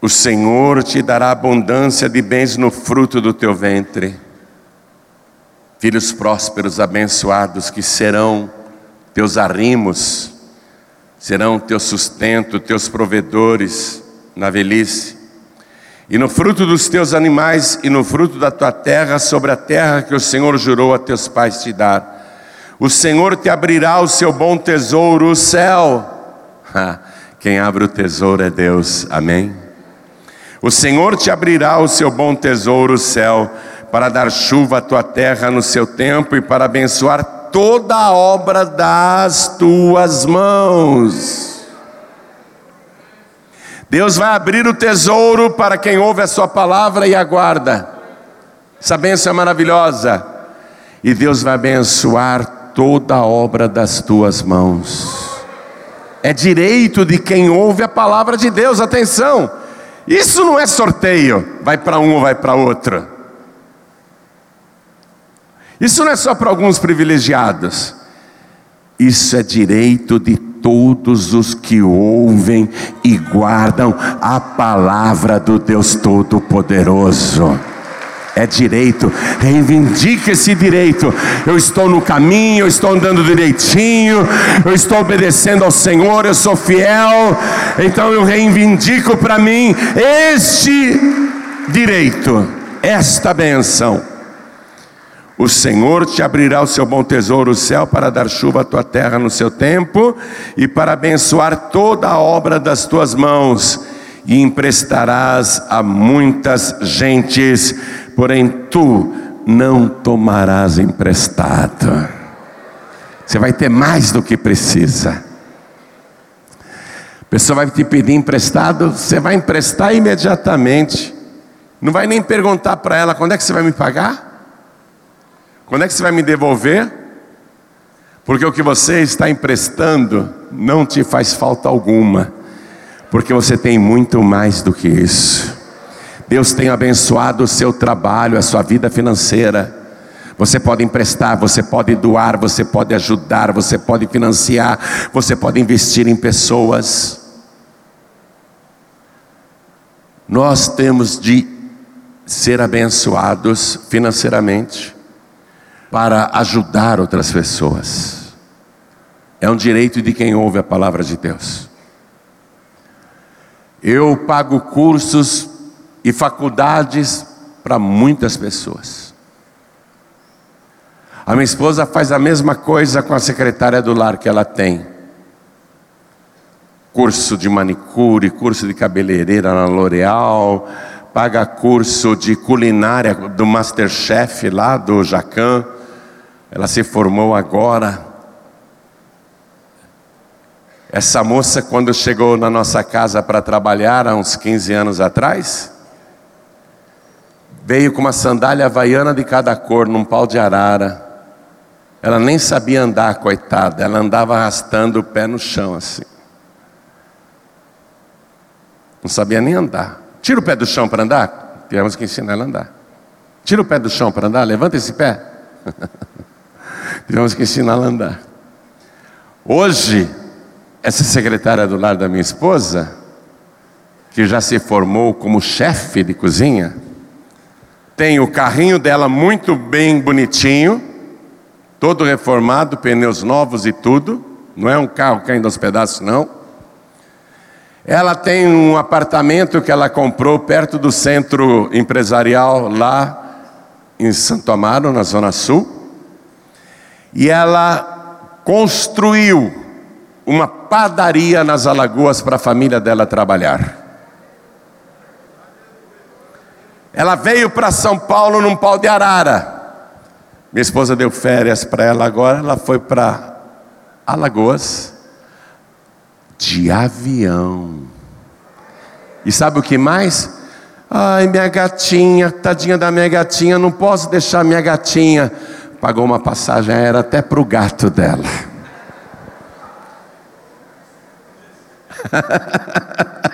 O Senhor te dará abundância de bens no fruto do teu ventre, filhos prósperos, abençoados, que serão teus arrimos, serão teu sustento, teus provedores na velhice. E no fruto dos teus animais e no fruto da tua terra, sobre a terra que o Senhor jurou a teus pais te dar. O Senhor te abrirá o seu bom tesouro, o céu. Quem abre o tesouro é Deus, amém? O Senhor te abrirá o seu bom tesouro, o céu, para dar chuva à tua terra no seu tempo e para abençoar toda a obra das tuas mãos. Deus vai abrir o tesouro para quem ouve a sua palavra e aguarda. Essa bênção é maravilhosa. E Deus vai abençoar toda a obra das tuas mãos. É direito de quem ouve a palavra de Deus, atenção. Isso não é sorteio, vai para um ou vai para outro. Isso não é só para alguns privilegiados. Isso é direito de todos os que ouvem e guardam a palavra do Deus Todo-Poderoso. É direito, reivindique esse direito. Eu estou no caminho, eu estou andando direitinho, eu estou obedecendo ao Senhor, eu sou fiel, então eu reivindico para mim este direito, esta benção. O Senhor te abrirá o seu bom tesouro, o céu, para dar chuva à tua terra no seu tempo e para abençoar toda a obra das tuas mãos, e emprestarás a muitas gentes, porém tu não tomarás emprestado. Você vai ter mais do que precisa. A pessoa vai te pedir emprestado, você vai emprestar imediatamente. Não vai nem perguntar para ela quando é que você vai me pagar. Quando é que você vai me devolver? Porque o que você está emprestando não te faz falta alguma, porque você tem muito mais do que isso. Deus tem abençoado o seu trabalho, a sua vida financeira. Você pode emprestar, você pode doar, você pode ajudar, você pode financiar, você pode investir em pessoas. Nós temos de ser abençoados financeiramente para ajudar outras pessoas. É um direito de quem ouve a palavra de Deus. Eu pago cursos e faculdades para muitas pessoas. A minha esposa faz a mesma coisa com a secretária do lar que ela tem. Curso de manicure, curso de cabeleireira na L'Oréal, paga curso de culinária do Masterchef lá do Jacan. Ela se formou agora. Essa moça, quando chegou na nossa casa para trabalhar, há uns 15 anos atrás, veio com uma sandália havaiana de cada cor, num pau de arara. Ela nem sabia andar, coitada, ela andava arrastando o pé no chão assim. Não sabia nem andar. Tira o pé do chão para andar. Tivemos que ensinar ela a andar. Tira o pé do chão para andar, levanta esse pé. Tivemos que ensiná-la a andar. Hoje, essa secretária do lado da minha esposa, que já se formou como chefe de cozinha, tem o carrinho dela muito bem bonitinho, todo reformado, pneus novos e tudo. Não é um carro caindo aos pedaços, não. Ela tem um apartamento que ela comprou perto do centro empresarial lá em Santo Amaro, na Zona Sul e ela construiu uma padaria nas Alagoas para a família dela trabalhar. Ela veio para São Paulo num pau de arara. Minha esposa deu férias para ela agora, ela foi para Alagoas de avião. E sabe o que mais? Ai, minha gatinha, tadinha da minha gatinha, não posso deixar minha gatinha. Pagou uma passagem aérea até para o gato dela.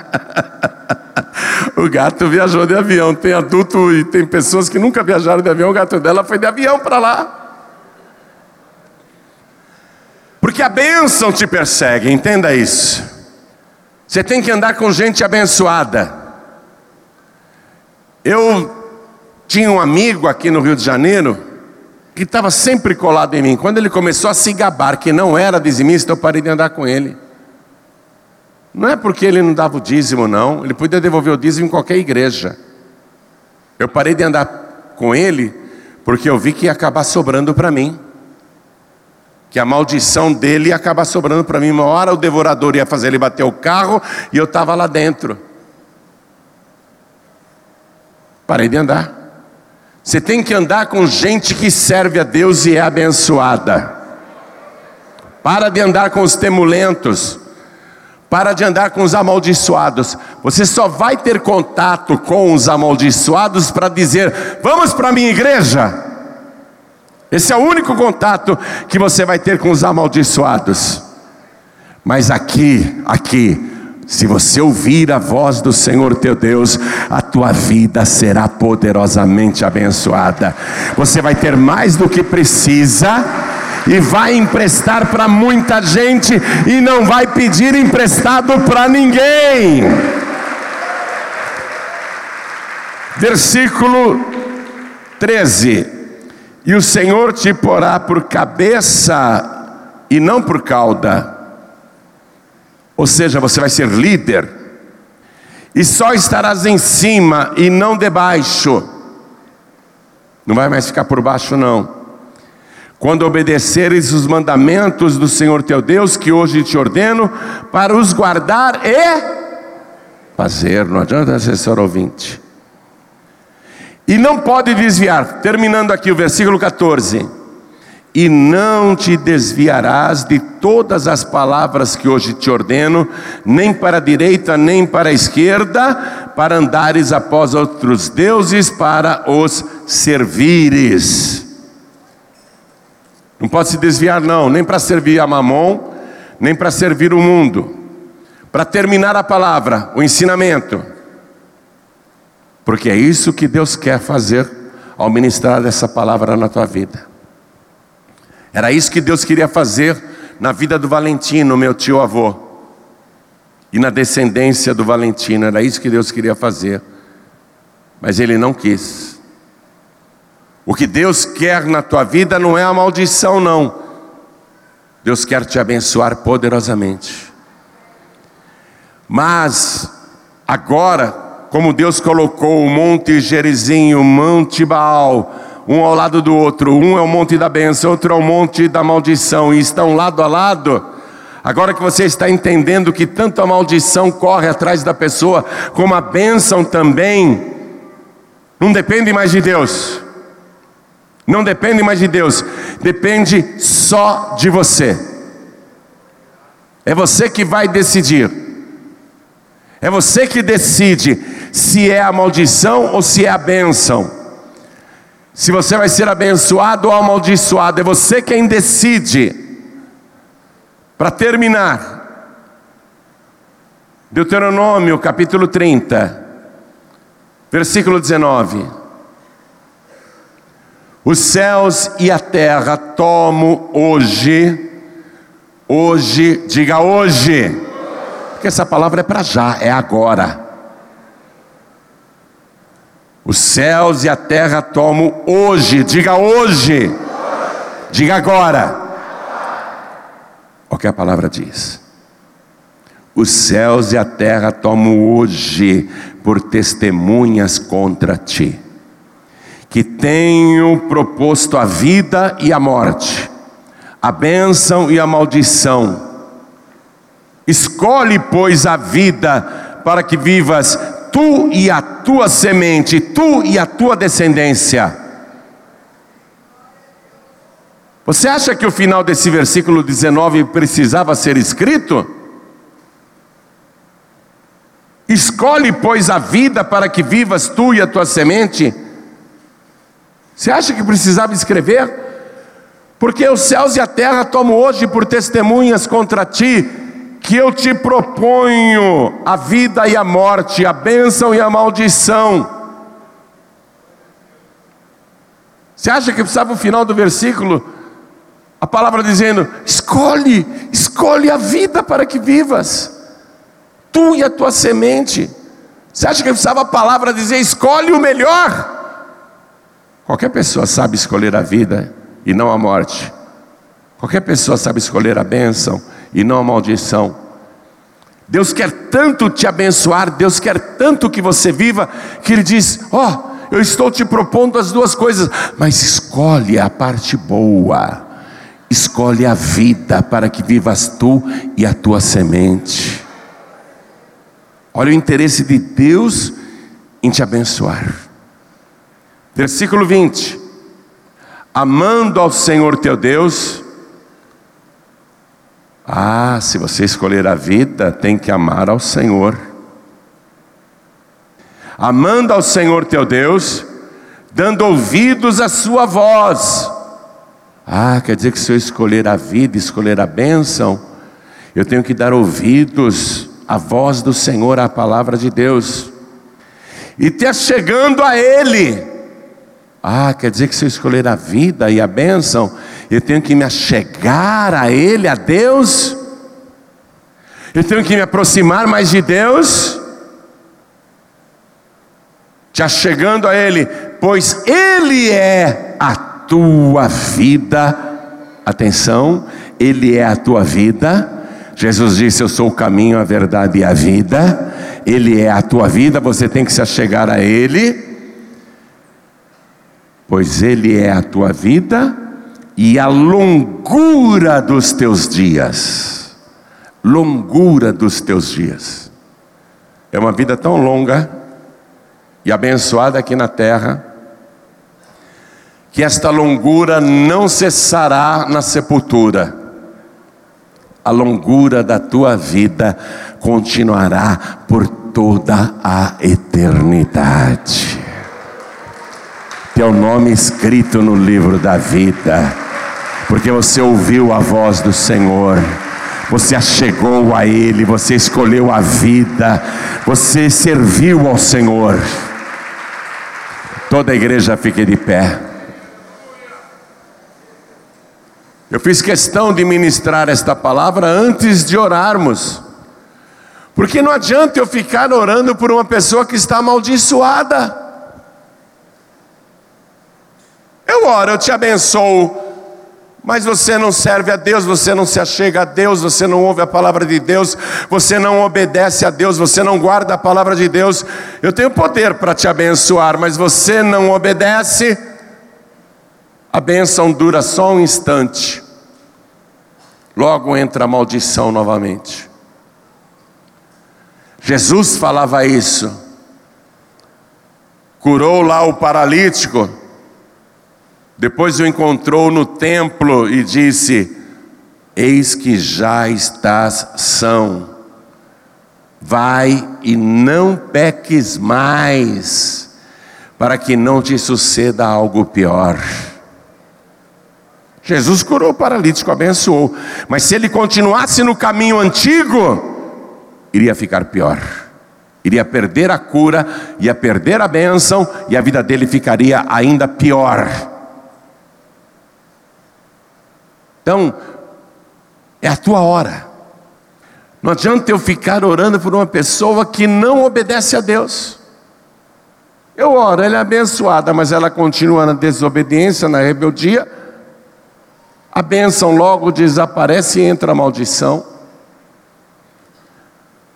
o gato viajou de avião. Tem adulto e tem pessoas que nunca viajaram de avião. O gato dela foi de avião para lá. Porque a bênção te persegue, entenda isso. Você tem que andar com gente abençoada. Eu tinha um amigo aqui no Rio de Janeiro que estava sempre colado em mim. Quando ele começou a se gabar que não era dizimista, eu parei de andar com ele. Não é porque ele não dava o dízimo, não. Ele podia devolver o dízimo em qualquer igreja. Eu parei de andar com ele porque eu vi que ia acabar sobrando para mim. Que a maldição dele ia acabar sobrando para mim. Uma hora o devorador ia fazer ele bater o carro e eu estava lá dentro. Parei de andar. Você tem que andar com gente que serve a Deus e é abençoada. Para de andar com os temulentos. Para de andar com os amaldiçoados. Você só vai ter contato com os amaldiçoados para dizer: Vamos para a minha igreja. Esse é o único contato que você vai ter com os amaldiçoados. Mas aqui, aqui, se você ouvir a voz do Senhor teu Deus, a tua vida será poderosamente abençoada. Você vai ter mais do que precisa e vai emprestar para muita gente e não vai pedir emprestado para ninguém. Versículo 13: E o Senhor te porá por cabeça e não por cauda, ou seja, você vai ser líder, e só estarás em cima e não debaixo, não vai mais ficar por baixo, não quando obedeceres os mandamentos do Senhor teu Deus, que hoje te ordeno, para os guardar e fazer, não adianta só ouvinte. E não pode desviar, terminando aqui o versículo 14: E não te desviarás de todas as palavras que hoje te ordeno, nem para a direita, nem para a esquerda, para andares após outros deuses, para os servires. Não pode se desviar, não, nem para servir a mamon, nem para servir o mundo. Para terminar a palavra, o ensinamento. Porque é isso que Deus quer fazer ao ministrar essa palavra na tua vida. Era isso que Deus queria fazer na vida do Valentino, meu tio avô. E na descendência do Valentino, era isso que Deus queria fazer. Mas ele não quis. O que Deus quer na tua vida não é a maldição, não. Deus quer te abençoar poderosamente. Mas, agora, como Deus colocou o Monte Gerizim, o Monte Baal, um ao lado do outro, um é o Monte da Bênção, outro é o Monte da Maldição, e estão lado a lado, agora que você está entendendo que tanto a maldição corre atrás da pessoa, como a bênção também, não depende mais de Deus. Não depende mais de Deus, depende só de você. É você que vai decidir. É você que decide se é a maldição ou se é a bênção. Se você vai ser abençoado ou amaldiçoado, é você quem decide. Para terminar, Deuteronômio capítulo 30, versículo 19. Os céus e a terra tomo hoje, hoje, diga hoje, porque essa palavra é para já, é agora. Os céus e a terra tomo hoje, diga hoje, diga agora. O que a palavra diz? Os céus e a terra tomo hoje por testemunhas contra ti que tenho proposto a vida e a morte, a bênção e a maldição. Escolhe, pois, a vida para que vivas tu e a tua semente, tu e a tua descendência. Você acha que o final desse versículo 19 precisava ser escrito? Escolhe, pois, a vida para que vivas tu e a tua semente. Você acha que precisava escrever? Porque os céus e a terra tomam hoje por testemunhas contra ti, que eu te proponho a vida e a morte, a bênção e a maldição. Você acha que precisava o final do versículo? A palavra dizendo: escolhe, escolhe a vida para que vivas, tu e a tua semente. Você acha que precisava a palavra dizer: escolhe o melhor? Qualquer pessoa sabe escolher a vida e não a morte. Qualquer pessoa sabe escolher a bênção e não a maldição. Deus quer tanto te abençoar, Deus quer tanto que você viva, que Ele diz: Ó, oh, eu estou te propondo as duas coisas, mas escolhe a parte boa, escolhe a vida para que vivas tu e a tua semente. Olha o interesse de Deus em te abençoar. Versículo 20: Amando ao Senhor teu Deus, ah, se você escolher a vida, tem que amar ao Senhor. Amando ao Senhor teu Deus, dando ouvidos à sua voz. Ah, quer dizer que se eu escolher a vida, escolher a bênção, eu tenho que dar ouvidos à voz do Senhor, à palavra de Deus, e te chegando a Ele. Ah, quer dizer que se eu escolher a vida e a bênção, eu tenho que me achegar a Ele, a Deus, eu tenho que me aproximar mais de Deus, te achegando a Ele, pois Ele é a tua vida, atenção, Ele é a tua vida. Jesus disse: Eu sou o caminho, a verdade e a vida. Ele é a tua vida, você tem que se achegar a Ele pois Ele é a tua vida e a longura dos teus dias. Longura dos teus dias. É uma vida tão longa e abençoada aqui na terra, que esta longura não cessará na sepultura. A longura da tua vida continuará por toda a eternidade teu nome escrito no livro da vida, porque você ouviu a voz do Senhor, você achegou a Ele, você escolheu a vida, você serviu ao Senhor. Toda a igreja fique de pé. Eu fiz questão de ministrar esta palavra antes de orarmos. Porque não adianta eu ficar orando por uma pessoa que está amaldiçoada. Eu oro, eu te abençoo, mas você não serve a Deus, você não se achega a Deus, você não ouve a palavra de Deus, você não obedece a Deus, você não guarda a palavra de Deus. Eu tenho poder para te abençoar, mas você não obedece, a bênção dura só um instante, logo entra a maldição novamente. Jesus falava isso, curou lá o paralítico, depois o encontrou no templo e disse: Eis que já estás são. Vai e não peques mais, para que não te suceda algo pior. Jesus curou o paralítico, abençoou, mas se ele continuasse no caminho antigo, iria ficar pior. Iria perder a cura, ia perder a bênção e a vida dele ficaria ainda pior. Então, é a tua hora. Não adianta eu ficar orando por uma pessoa que não obedece a Deus. Eu oro, ela é abençoada, mas ela continua na desobediência, na rebeldia. A bênção logo desaparece e entra a maldição.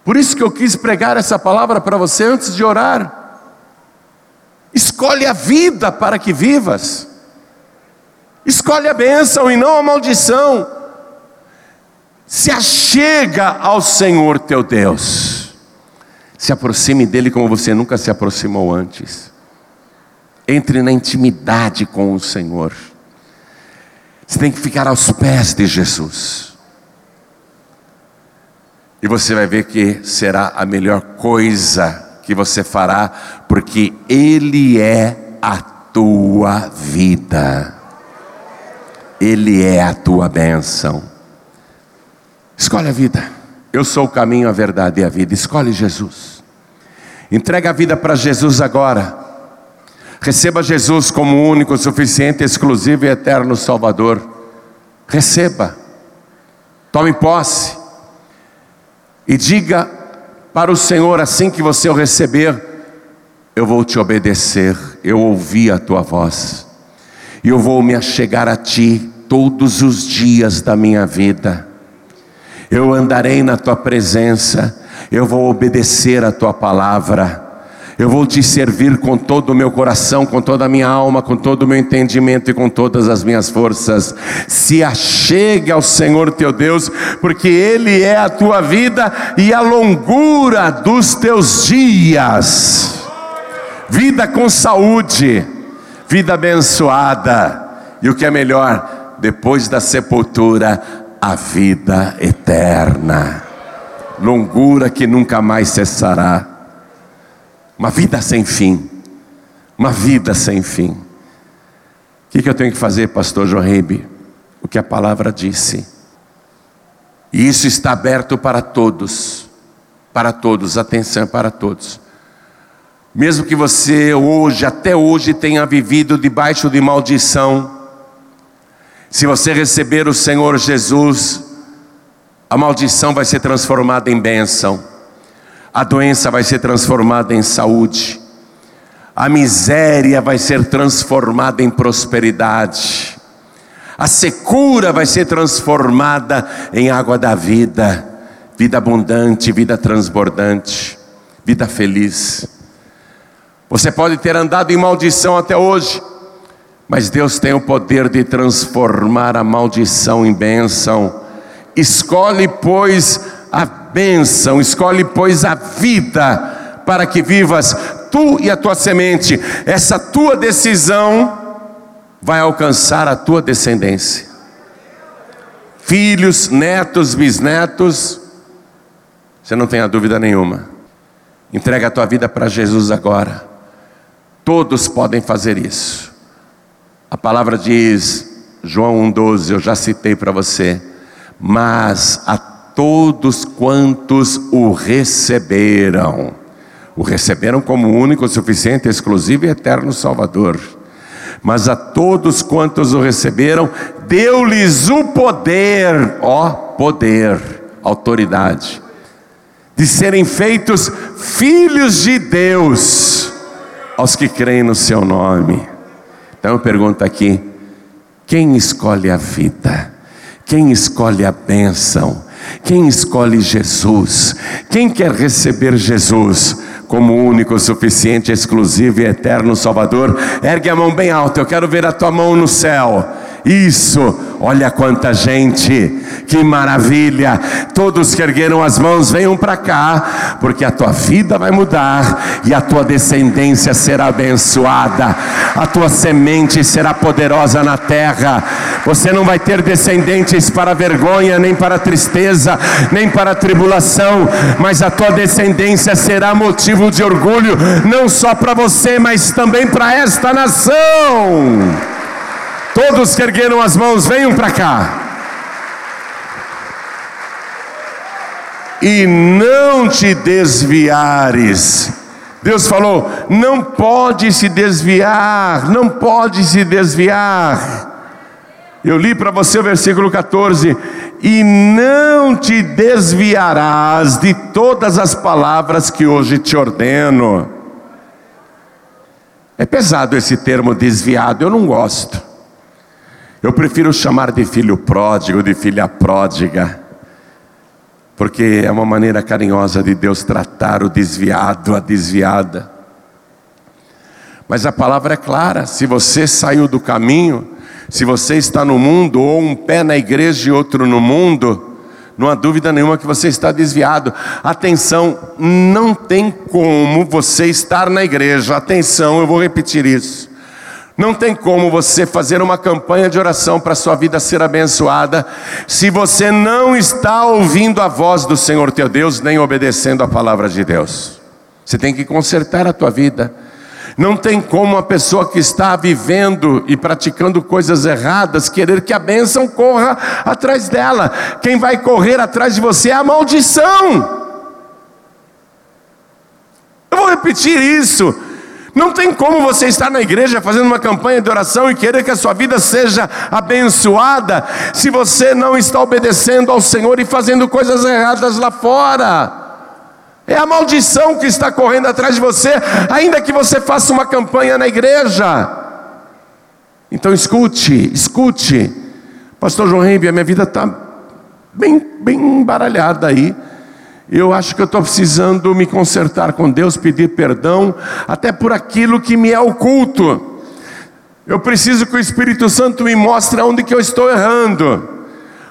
Por isso que eu quis pregar essa palavra para você antes de orar. Escolhe a vida para que vivas. Escolhe a bênção e não a maldição. Se achega ao Senhor teu Deus. Se aproxime dele como você nunca se aproximou antes. Entre na intimidade com o Senhor. Você tem que ficar aos pés de Jesus. E você vai ver que será a melhor coisa que você fará, porque Ele é a tua vida, Ele é a tua bênção. Escolhe a vida, eu sou o caminho, a verdade e a vida, escolhe Jesus. Entrega a vida para Jesus agora. Receba Jesus como único, suficiente, exclusivo e eterno Salvador. Receba. Tome posse. E diga para o Senhor assim que você o receber: Eu vou te obedecer, eu ouvi a tua voz, eu vou me achegar a ti todos os dias da minha vida. Eu andarei na tua presença, eu vou obedecer a tua palavra. Eu vou te servir com todo o meu coração, com toda a minha alma, com todo o meu entendimento e com todas as minhas forças. Se achegue ao Senhor teu Deus, porque Ele é a tua vida e a longura dos teus dias. Vida com saúde, vida abençoada, e o que é melhor, depois da sepultura, a vida eterna. Longura que nunca mais cessará uma vida sem fim. Uma vida sem fim. O que, eu tenho que fazer, pastor Joaquim? O que a palavra disse. E isso está aberto para todos. Para todos, atenção para todos. Mesmo que você hoje, até hoje, tenha vivido debaixo de maldição, se você receber o Senhor Jesus, a maldição vai ser transformada em bênção. A doença vai ser transformada em saúde, a miséria vai ser transformada em prosperidade, a secura vai ser transformada em água da vida, vida abundante, vida transbordante, vida feliz. Você pode ter andado em maldição até hoje, mas Deus tem o poder de transformar a maldição em bênção. Escolhe, pois, a bênção, escolhe, pois, a vida, para que vivas tu e a tua semente. Essa tua decisão vai alcançar a tua descendência. Filhos, netos, bisnetos, você não tenha dúvida nenhuma. Entrega a tua vida para Jesus agora. Todos podem fazer isso. A palavra diz, João 1,12, eu já citei para você, mas a todos quantos o receberam. O receberam como único, suficiente, exclusivo e eterno Salvador. Mas a todos quantos o receberam, deu-lhes o poder, ó, poder, autoridade, de serem feitos filhos de Deus, aos que creem no seu nome. Então eu pergunto aqui: quem escolhe a vida? Quem escolhe a bênção? Quem escolhe Jesus? Quem quer receber Jesus como único, suficiente, exclusivo e eterno Salvador? Ergue a mão bem alta, eu quero ver a tua mão no céu. Isso, olha quanta gente, que maravilha. Todos que ergueram as mãos, venham para cá, porque a tua vida vai mudar e a tua descendência será abençoada, a tua semente será poderosa na terra. Você não vai ter descendentes para vergonha, nem para tristeza, nem para tribulação, mas a tua descendência será motivo de orgulho, não só para você, mas também para esta nação. Todos que ergueram as mãos, venham para cá. E não te desviares. Deus falou: não pode se desviar, não pode se desviar. Eu li para você o versículo 14: E não te desviarás de todas as palavras que hoje te ordeno. É pesado esse termo desviado, eu não gosto. Eu prefiro chamar de filho pródigo, de filha pródiga, porque é uma maneira carinhosa de Deus tratar o desviado, a desviada. Mas a palavra é clara: se você saiu do caminho, se você está no mundo, ou um pé na igreja e outro no mundo, Não há dúvida nenhuma que você está desviado. Atenção, não tem como você estar na igreja. Atenção, eu vou repetir isso. Não tem como você fazer uma campanha de oração para a sua vida ser abençoada, se você não está ouvindo a voz do Senhor teu Deus, nem obedecendo a palavra de Deus. Você tem que consertar a tua vida. Não tem como uma pessoa que está vivendo e praticando coisas erradas querer que a bênção corra atrás dela. Quem vai correr atrás de você é a maldição. Eu vou repetir isso. Não tem como você estar na igreja fazendo uma campanha de oração e querer que a sua vida seja abençoada, se você não está obedecendo ao Senhor e fazendo coisas erradas lá fora. É a maldição que está correndo atrás de você, ainda que você faça uma campanha na igreja. Então escute, escute. Pastor João Ribe, a minha vida está bem, bem embaralhada aí. Eu acho que eu estou precisando me consertar com Deus, pedir perdão, até por aquilo que me é oculto. Eu preciso que o Espírito Santo me mostre onde que eu estou errando,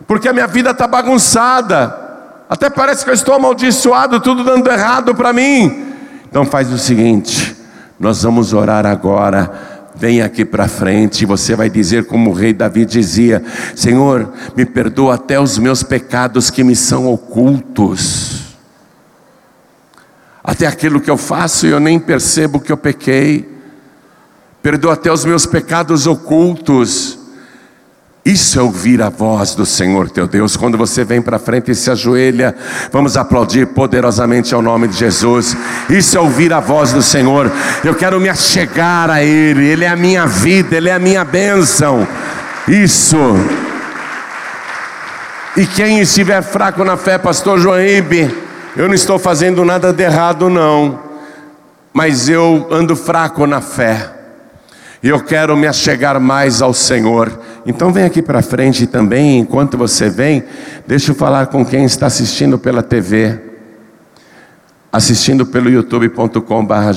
porque a minha vida está bagunçada. Até parece que eu estou amaldiçoado, tudo dando errado para mim. Então faz o seguinte: nós vamos orar agora. Vem aqui para frente, e você vai dizer, como o rei Davi dizia: Senhor, me perdoa até os meus pecados que me são ocultos até aquilo que eu faço e eu nem percebo que eu pequei, perdoa até os meus pecados ocultos. Isso é ouvir a voz do Senhor teu Deus. Quando você vem para frente e se ajoelha, vamos aplaudir poderosamente ao nome de Jesus. Isso é ouvir a voz do Senhor. Eu quero me achegar a Ele. Ele é a minha vida, Ele é a minha bênção. Isso. E quem estiver fraco na fé, Pastor Joaíbe, eu não estou fazendo nada de errado, não, mas eu ando fraco na fé, e eu quero me achegar mais ao Senhor. Então vem aqui para frente também, enquanto você vem, deixa eu falar com quem está assistindo pela TV, assistindo pelo youtube.com/barra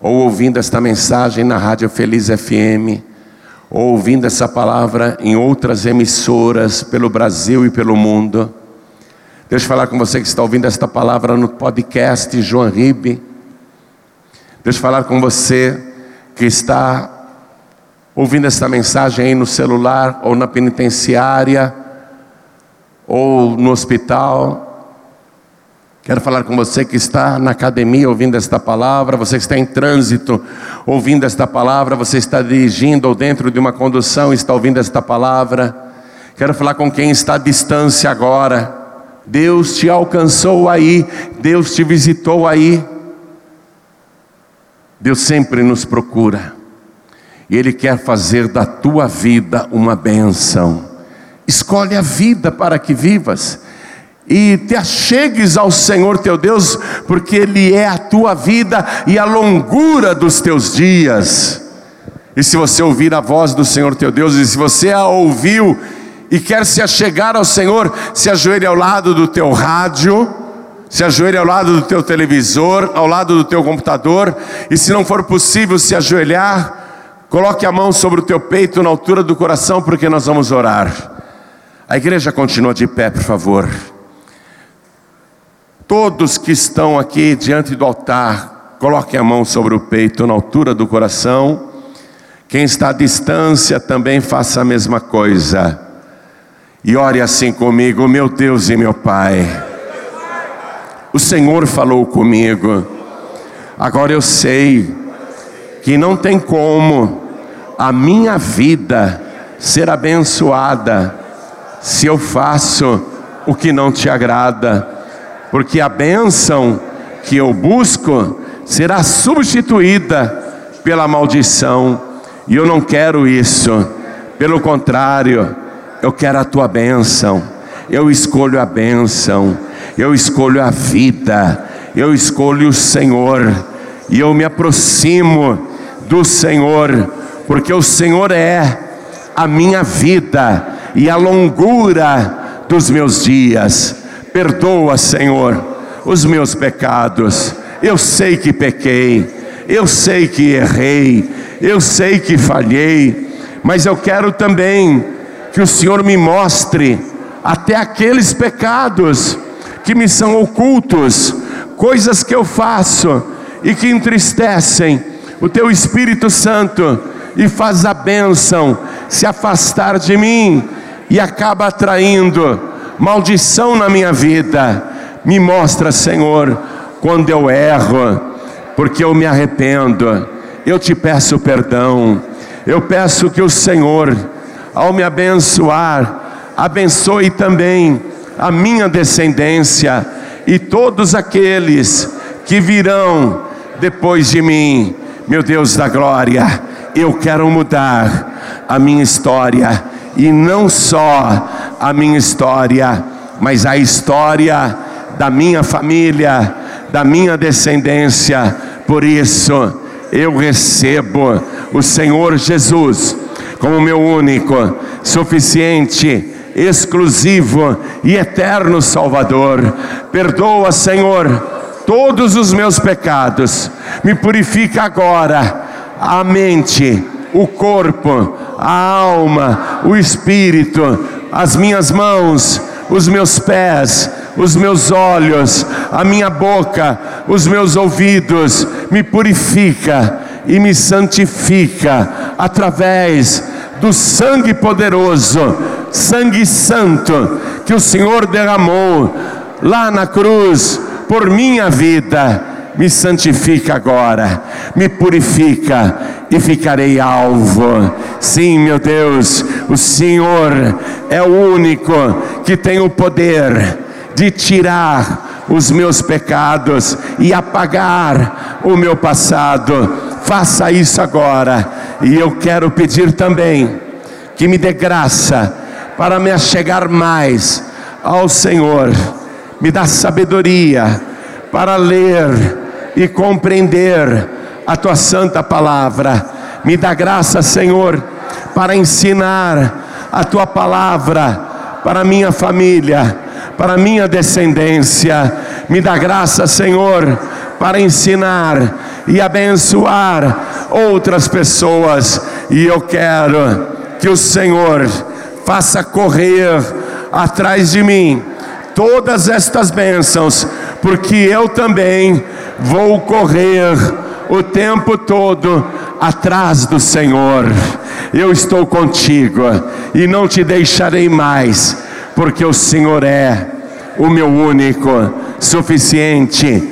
ou ouvindo esta mensagem na Rádio Feliz FM, ou ouvindo essa palavra em outras emissoras pelo Brasil e pelo mundo. Deixa eu falar com você que está ouvindo esta palavra no podcast João Ribe. Deixa eu falar com você que está ouvindo esta mensagem aí no celular, ou na penitenciária, ou no hospital. Quero falar com você que está na academia ouvindo esta palavra, você que está em trânsito ouvindo esta palavra, você está dirigindo ou dentro de uma condução está ouvindo esta palavra. Quero falar com quem está à distância agora Deus te alcançou aí, Deus te visitou aí. Deus sempre nos procura, e Ele quer fazer da tua vida uma benção. Escolhe a vida para que vivas, e te achegues ao Senhor teu Deus, porque Ele é a tua vida e a longura dos teus dias. E se você ouvir a voz do Senhor teu Deus, e se você a ouviu, e quer se achegar ao Senhor, se ajoelhe ao lado do teu rádio, se ajoelhe ao lado do teu televisor, ao lado do teu computador, e se não for possível se ajoelhar, coloque a mão sobre o teu peito na altura do coração, porque nós vamos orar. A igreja continua de pé, por favor. Todos que estão aqui diante do altar, coloquem a mão sobre o peito na altura do coração. Quem está à distância também faça a mesma coisa. E ore assim comigo, meu Deus e meu Pai. O Senhor falou comigo. Agora eu sei que não tem como a minha vida ser abençoada se eu faço o que não te agrada, porque a bênção que eu busco será substituída pela maldição, e eu não quero isso, pelo contrário, eu quero a tua bênção, eu escolho a bênção, eu escolho a vida, eu escolho o Senhor, e eu me aproximo do Senhor, porque o Senhor é a minha vida e a longura dos meus dias. Perdoa, Senhor, os meus pecados. Eu sei que pequei, eu sei que errei, eu sei que falhei, mas eu quero também que o Senhor me mostre até aqueles pecados que me são ocultos, coisas que eu faço e que entristecem o teu Espírito Santo e faz a bênção se afastar de mim e acaba atraindo maldição na minha vida. Me mostra, Senhor, quando eu erro, porque eu me arrependo. Eu te peço perdão. Eu peço que o Senhor, ao me abençoar, abençoe também a minha descendência e todos aqueles que virão depois de mim. Meu Deus da glória, eu quero mudar a minha história e não só a minha história, mas a história da minha família, da minha descendência. Por isso, eu recebo o Senhor Jesus como meu único, suficiente, exclusivo e eterno Salvador. Perdoa, Senhor, todos os meus pecados, me purifica agora a mente, o corpo, a alma, o espírito, as minhas mãos, os meus pés, os meus olhos, a minha boca, os meus ouvidos, me purifica e me santifica através do sangue poderoso, sangue santo que o Senhor derramou lá na cruz por minha vida. Me santifica agora, me purifica e ficarei alvo. Sim, meu Deus, o Senhor é o único que tem o poder de tirar os meus pecados e apagar o meu passado. Faça isso agora. E eu quero pedir também que me dê graça para me achegar mais ao Senhor. Me dá sabedoria para ler e compreender a tua santa palavra. Me dá graça, Senhor, para ensinar a tua palavra para minha família para minha descendência. Me dá graça, Senhor, para ensinar e abençoar outras pessoas. E eu quero que o Senhor faça correr atrás de mim todas estas bênçãos, porque eu também vou correr o tempo todo atrás do Senhor. Eu estou contigo e não te deixarei mais porque o Senhor é o meu único, suficiente,